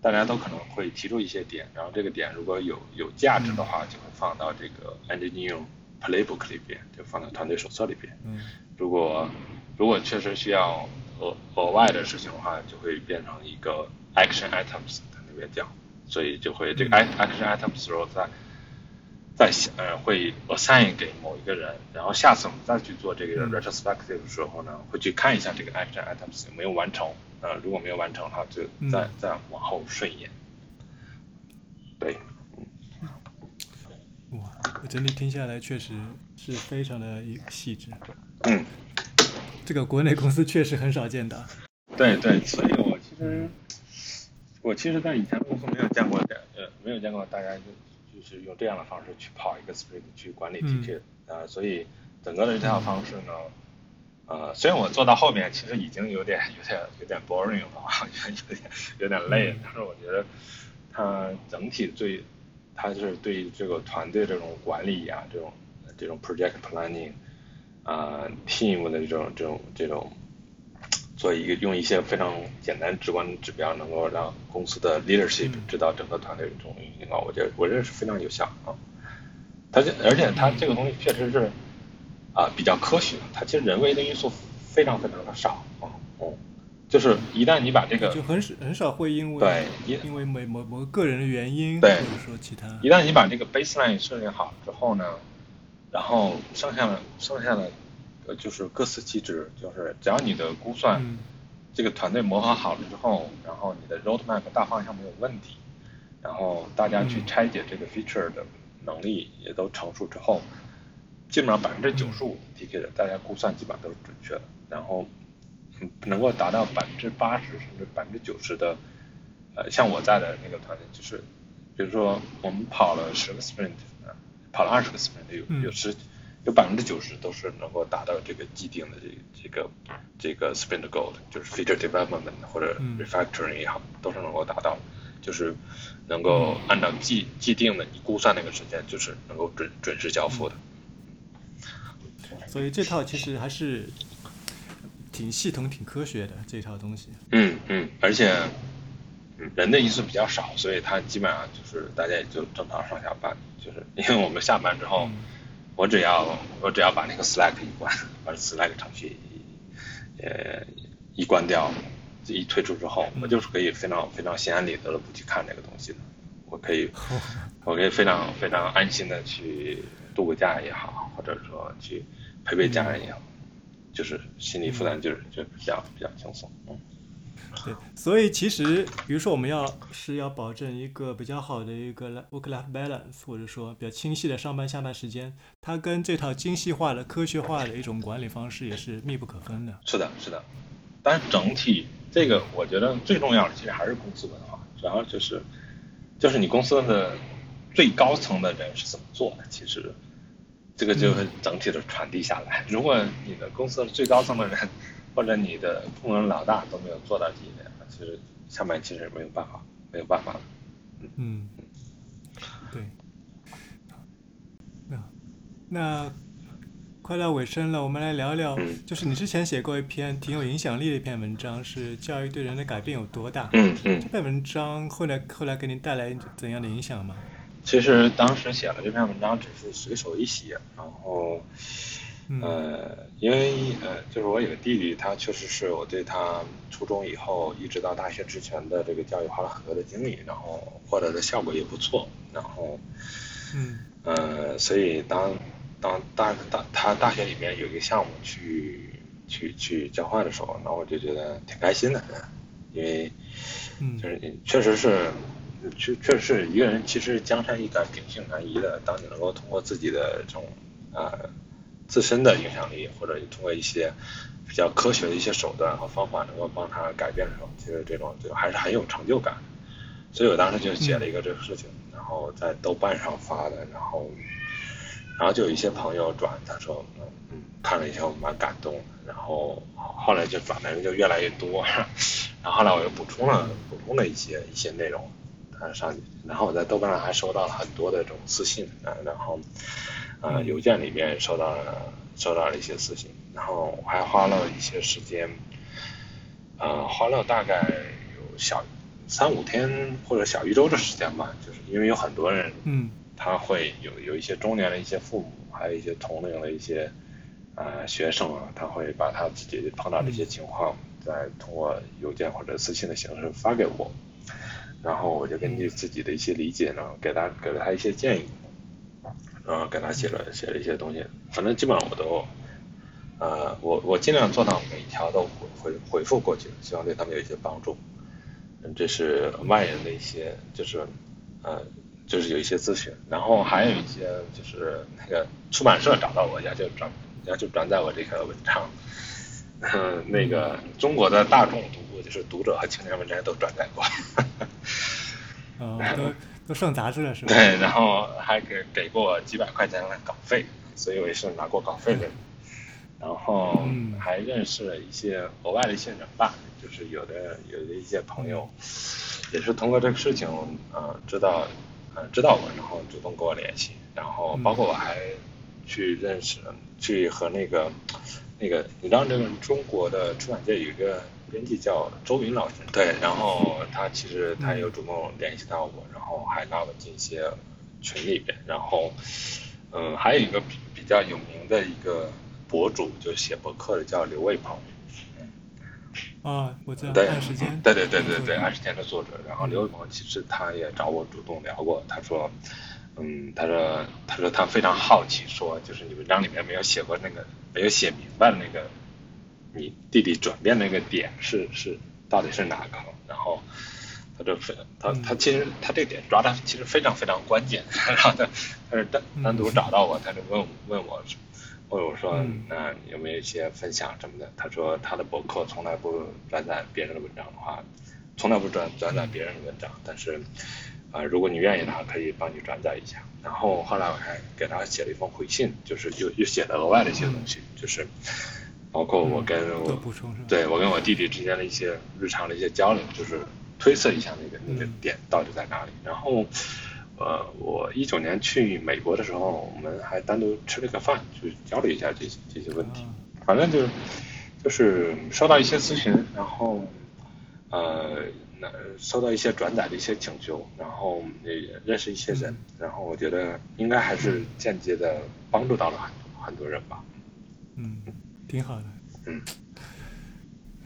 B: 大家都可能会提出一些点，然后这个点如果有有价值的话，就会放到这个 engineer playbook 里边，就放到团队手册里边。
A: 嗯，
B: 如果如果确实需要额额外的事情的话，就会变成一个。Action items 在那边讲，所以就会这个 action items 时候在在呃会 assign 给某一个人，然后下次我们再去做这个 retrospective 的时候呢，会去看一下这个 action items 有没有完成，呃，如果没有完成的话，就再再往后顺延。对，
A: 哇，我整体听下来确实是非常的一细致。
B: 嗯，
A: 这个国内公司确实很少见的。
B: 对对，所以我其实。我其实，在以前公司没有见过的，呃，没有见过大家就就是用这样的方式去跑一个 sprint 去管理 ticket 啊，所以整个的这套方式呢，呃，虽然我做到后面其实已经有点有点有点 boring 了 啊，有点有点累，但是我觉得它整体对，它是对这个团队这种管理啊，这种这种 project planning 啊，team 的这种这种这种。做一个用一些非常简单直观的指标，能够让公司的 leadership 知道整个团队的这种情况，我觉得我认为是非常有效啊。它这而且它这个东西确实是啊比较科学，它其实人为的因素非常非常的少啊。哦，就是一旦你把这个
A: 就很少很少会因为
B: 对
A: 因为某某某个人的原因
B: 对
A: 或者说其他，
B: 一旦你把这个 baseline 设定好之后呢，然后剩下的剩下的。呃，就是各司其职，就是只要你的估算这个团队磨合好了之后，然后你的 roadmap 大方向没有问题，然后大家去拆解这个 feature 的能力也都成熟之后，基本上百分之九十五 TK 的大家估算基本上都是准确的，然后能够达到百分之八十甚至百分之九十的，呃，像我在的那个团队就是，比如说我们跑了十个 sprint，跑了二十个 sprint，有有十。有百分之九十都是能够达到这个既定的这这个这个 sprint goal，就是 feature development 或者 refactoring 也好，都是能够达到，就是能够按照既既定的你估算那个时间，就是能够准准时交付的。
A: 所以这套其实还是挺系统、挺科学的这套东西。
B: 嗯嗯，而且人的因素比较少，所以它基本上就是大家也就正常上下班，就是因为我们下班之后。我只要我只要把那个 Slack 一关，把 Slack 程序呃一关掉，一退出之后，我就是可以非常非常心安理得的不去看这个东西的。我可以 我可以非常非常安心的去度个假也好，或者说去陪陪家人也好，就是心理负担就是就比较比较轻松，嗯。
A: 对，所以其实，比如说我们要是要保证一个比较好的一个 work-life balance，或者说比较清晰的上班下班时间，它跟这套精细化的、科学化的一种管理方式也是密不可分的。
B: 是的，是的。但是整体这个，我觉得最重要的其实还是公司文化，主要就是，就是你公司的最高层的人是怎么做的，其实这个就会整体的传递下来。如果你的公司最高层的人，或者你的部门老大都没有做到这一点，其实下面其实没有办法，没有办法
A: 嗯，对。那那快到尾声了，我们来聊聊，就是你之前写过一篇挺有影响力的一篇文章，是教育对人的改变有多大？
B: 嗯嗯。
A: 这篇文章后来后来给你带来怎样的影响吗？
B: 其实当时写了这篇文章只是随手一写，然后。呃，因为呃，就是我有个弟弟，他确实是我对他初中以后一直到大学之前的这个教育花了很多的精力，然后获得的效果也不错，然后，
A: 嗯，
B: 呃，所以当当大大他大学里面有一个项目去去去交换的时候，那我就觉得挺开心的，因为，就是确实是，确确实是一个人其实江山易改，秉性难移的，当你能够通过自己的这种啊。自身的影响力，或者通过一些比较科学的一些手段和方法，能够帮他改变的时候，其实这种就还是很有成就感。所以我当时就写了一个这个事情，然后在豆瓣上发的，然后，然后就有一些朋友转，他说，嗯，看了一下，我蛮感动。然后后来就转的人就越来越多，然后后来我又补充了补充了一些一些内容，上去，然后我在豆瓣上还收到了很多的这种私信，然后。呃，邮件里面收到了收到了一些私信，然后我还花了一些时间，呃，花了大概有小三五天或者小一周的时间吧，就是因为有很多人，
A: 嗯，
B: 他会有有一些中年的一些父母，还有一些同龄的一些呃学生啊，他会把他自己碰到的一些情况，再通过邮件或者私信的形式发给我，然后我就根据自己的一些理解呢，给他给了他一些建议。嗯，给他写了写了一些东西，反正基本上我都，呃，我我尽量做到每一条都回回复过去，希望对他们有一些帮助。嗯，这是外人的一些，就是，呃，就是有一些咨询，然后还有一些就是那个出版社找到我，要求转要求转载我这个文章，嗯，那个中国的大众读物，就是读者和青年文摘都转载过。
A: 哦，都上杂志了是吧？
B: 对，然后还给给过几百块钱的稿费，所以我也是拿过稿费的。然后还认识了一些额外的一些人吧，就是有的有的一些朋友，也是通过这个事情，呃，知道，呃，知道我，然后主动跟我联系。然后包括我还去认识，去和那个那个，你知道那个中国的出版界有一个。编辑叫周云老师，对，然后他其实他有主动联系到我，然后还拉我进一些群里边，然后，嗯，还有一个比比较有名的一个博主，就写博客的叫刘卫鹏，
A: 啊，我知道，
B: 对，
A: 按时间，
B: 对对对对对，按时间的作者，然后刘卫鹏其实他也找我主动聊过，他说，嗯，他说他说他非常好奇，说就是你文章里面没有写过那个没有写明白那个。你弟弟转变那个点是是到底是哪个？然后他就非他他其实他这点抓的其实非常非常关键，然后他他是单单独找到我，他就问问我，问我说那有没有一些分享什么的？他说他的博客从来不转载别人的文章的话，从来不转转载别人的文章，但是啊如果你愿意的话，可以帮你转载一下。然后后来我还给他写了一封回信，就是又又写了额外的一些东西，就是包括我跟我对我跟我弟弟之间的一些日常的一些交流，就是推测一下那个那个点到底在哪里。然后呃，我一九年去美国的时候，我们还单独吃了个饭，就交流一下这些这些问题。反正就就是收到一些咨询，然后呃。收到一些转载的一些请求，然后也认识一些人，然后我觉得应该还是间接的帮助到了很很多人吧。
A: 嗯，挺好的。
B: 嗯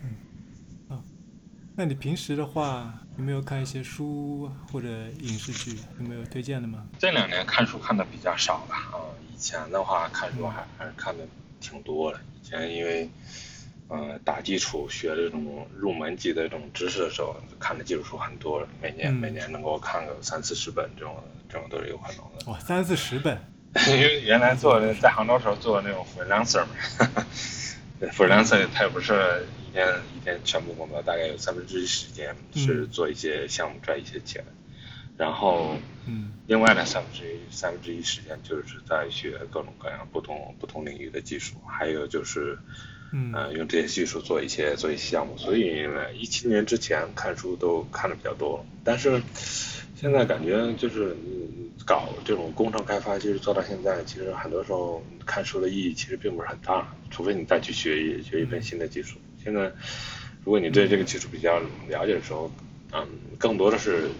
A: 嗯啊，那你平时的话有没有看一些书或者影视剧？有没有推荐的吗？
B: 这两年看书看的比较少了啊，以前的话看书还还是看的挺多的。以前因为呃，打基础学这种入门级的这种知识的时候，看的技术书很多，每年每年能够看个三四十本，这种这种都是有可能的。
A: 哇，三四十本！
B: 因为原来做在杭州时候做那种 freelancer 嘛，freelancer 他也不是一天一天全部工作，大概有三分之一时间是做一些项目赚一些钱，然后
A: 嗯，
B: 另外呢三分之一三分之一时间就是在学各种各样不同不同领域的技术，还有就是。
A: 嗯，
B: 用这些技术做一些做一些项目，所以一七年之前看书都看的比较多，但是现在感觉就是搞这种工程开发，其实做到现在，其实很多时候看书的意义其实并不是很大，除非你再去学一学一门新的技术。现在如果你对这个技术比较了解的时候，嗯，更多的是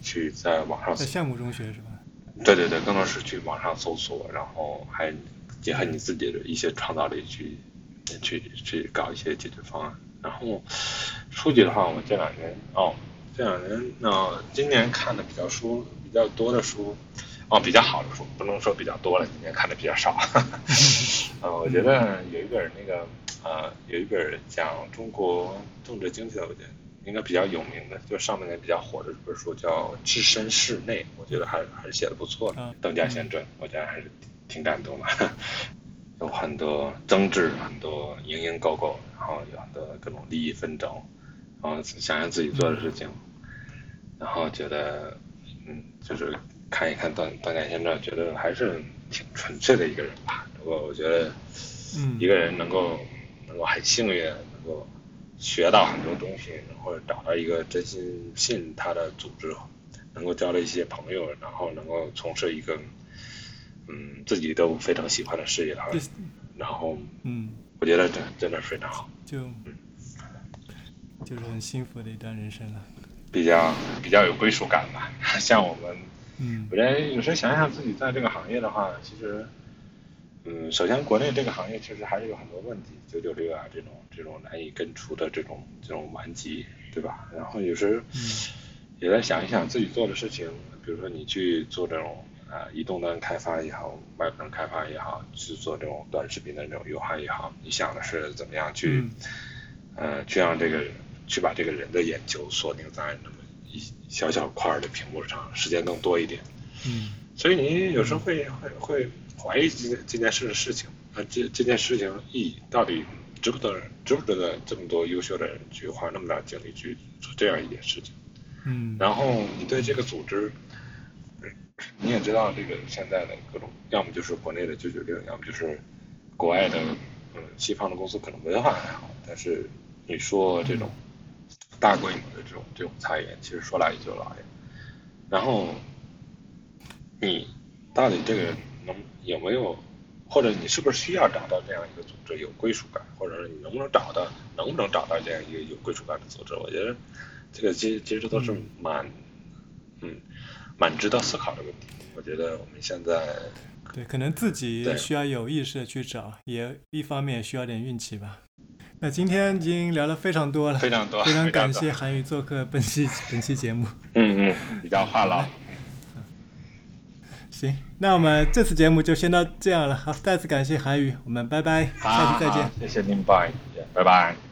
B: 去在网上
A: 在项目中学是吧？
B: 对对对，更多是去网上搜索，然后还结合你自己的一些创造力去。去去搞一些解决方案，然后书籍的话，我这两年哦，这两年那今年看的比较书比较多的书，哦，比较好的书，不能说比较多了，今年看的比较少。呃，我觉得有一本那个呃，有一本讲中国政治经济的，我觉得应该比较有名的，就上半年比较火的这本书叫《置身事内》，我觉得还还是写的不错的，邓稼先传，我觉得还是挺感动的。有很多争执，很多蝇营狗苟，然后有很多各种利益纷争，然后想想自己做的事情，然后觉得，嗯，就是看一看《断断剑先传》，觉得还是挺纯粹的一个人吧。如果我觉得，
A: 嗯，
B: 一个人能够能够很幸运，能够学到很多东西，或者找到一个真心信他的组织，能够交了一些朋友，然后能够从事一个。嗯，自己都非常喜欢的事业哈，然后
A: 嗯，
B: 我觉得真真的非常好，
A: 就就是很幸福的一段人生了，
B: 比较比较有归属感吧。像我们，
A: 嗯，
B: 我觉得有时候想想自己在这个行业的话，其实，嗯，首先国内这个行业确实还是有很多问题，九九六啊这种这种难以根除的这种这种顽疾，对吧？然后有时也在想一想自己做的事情，比如说你去做这种。啊，移动端开发也好，外端开发也好，去做这种短视频的这种优化也好，你想的是怎么样去，呃，去让这个去把这个人的眼球锁定在那么一小小块的屏幕上，时间更多一点。
A: 嗯，
B: 所以你有时候会会会怀疑这这件事的事情，啊，这这件事情意义到底值不得值不值得这么多优秀的人去花那么大精力去做这样一件事情？
A: 嗯，
B: 然后你对这个组织。你也知道，这个现在的各种，要么就是国内的九九六，要么就是国外的，嗯，西方的公司可能文化还好，但是你说这种大规模的这种这种裁员，其实说来也就来。然后你到底这个能有没有，或者你是不是需要找到这样一个组织有归属感，或者是你能不能找到，能不能找到这样一个有归属感的组织？我觉得这个其其实都是蛮，嗯。蛮值得思考的问题，我觉得我们现在
A: 对可能自己需要有意识的去找，也一方面需要点运气吧。那今天已经聊了非常多了，
B: 非常多，
A: 非常感谢韩宇做客本期本期节目。
B: 嗯嗯，比较话痨。
A: 行，那我们这次节目就先到这样了。好，再次感谢韩宇，我们拜拜，下期再见。
B: 谢谢您，拜，拜拜。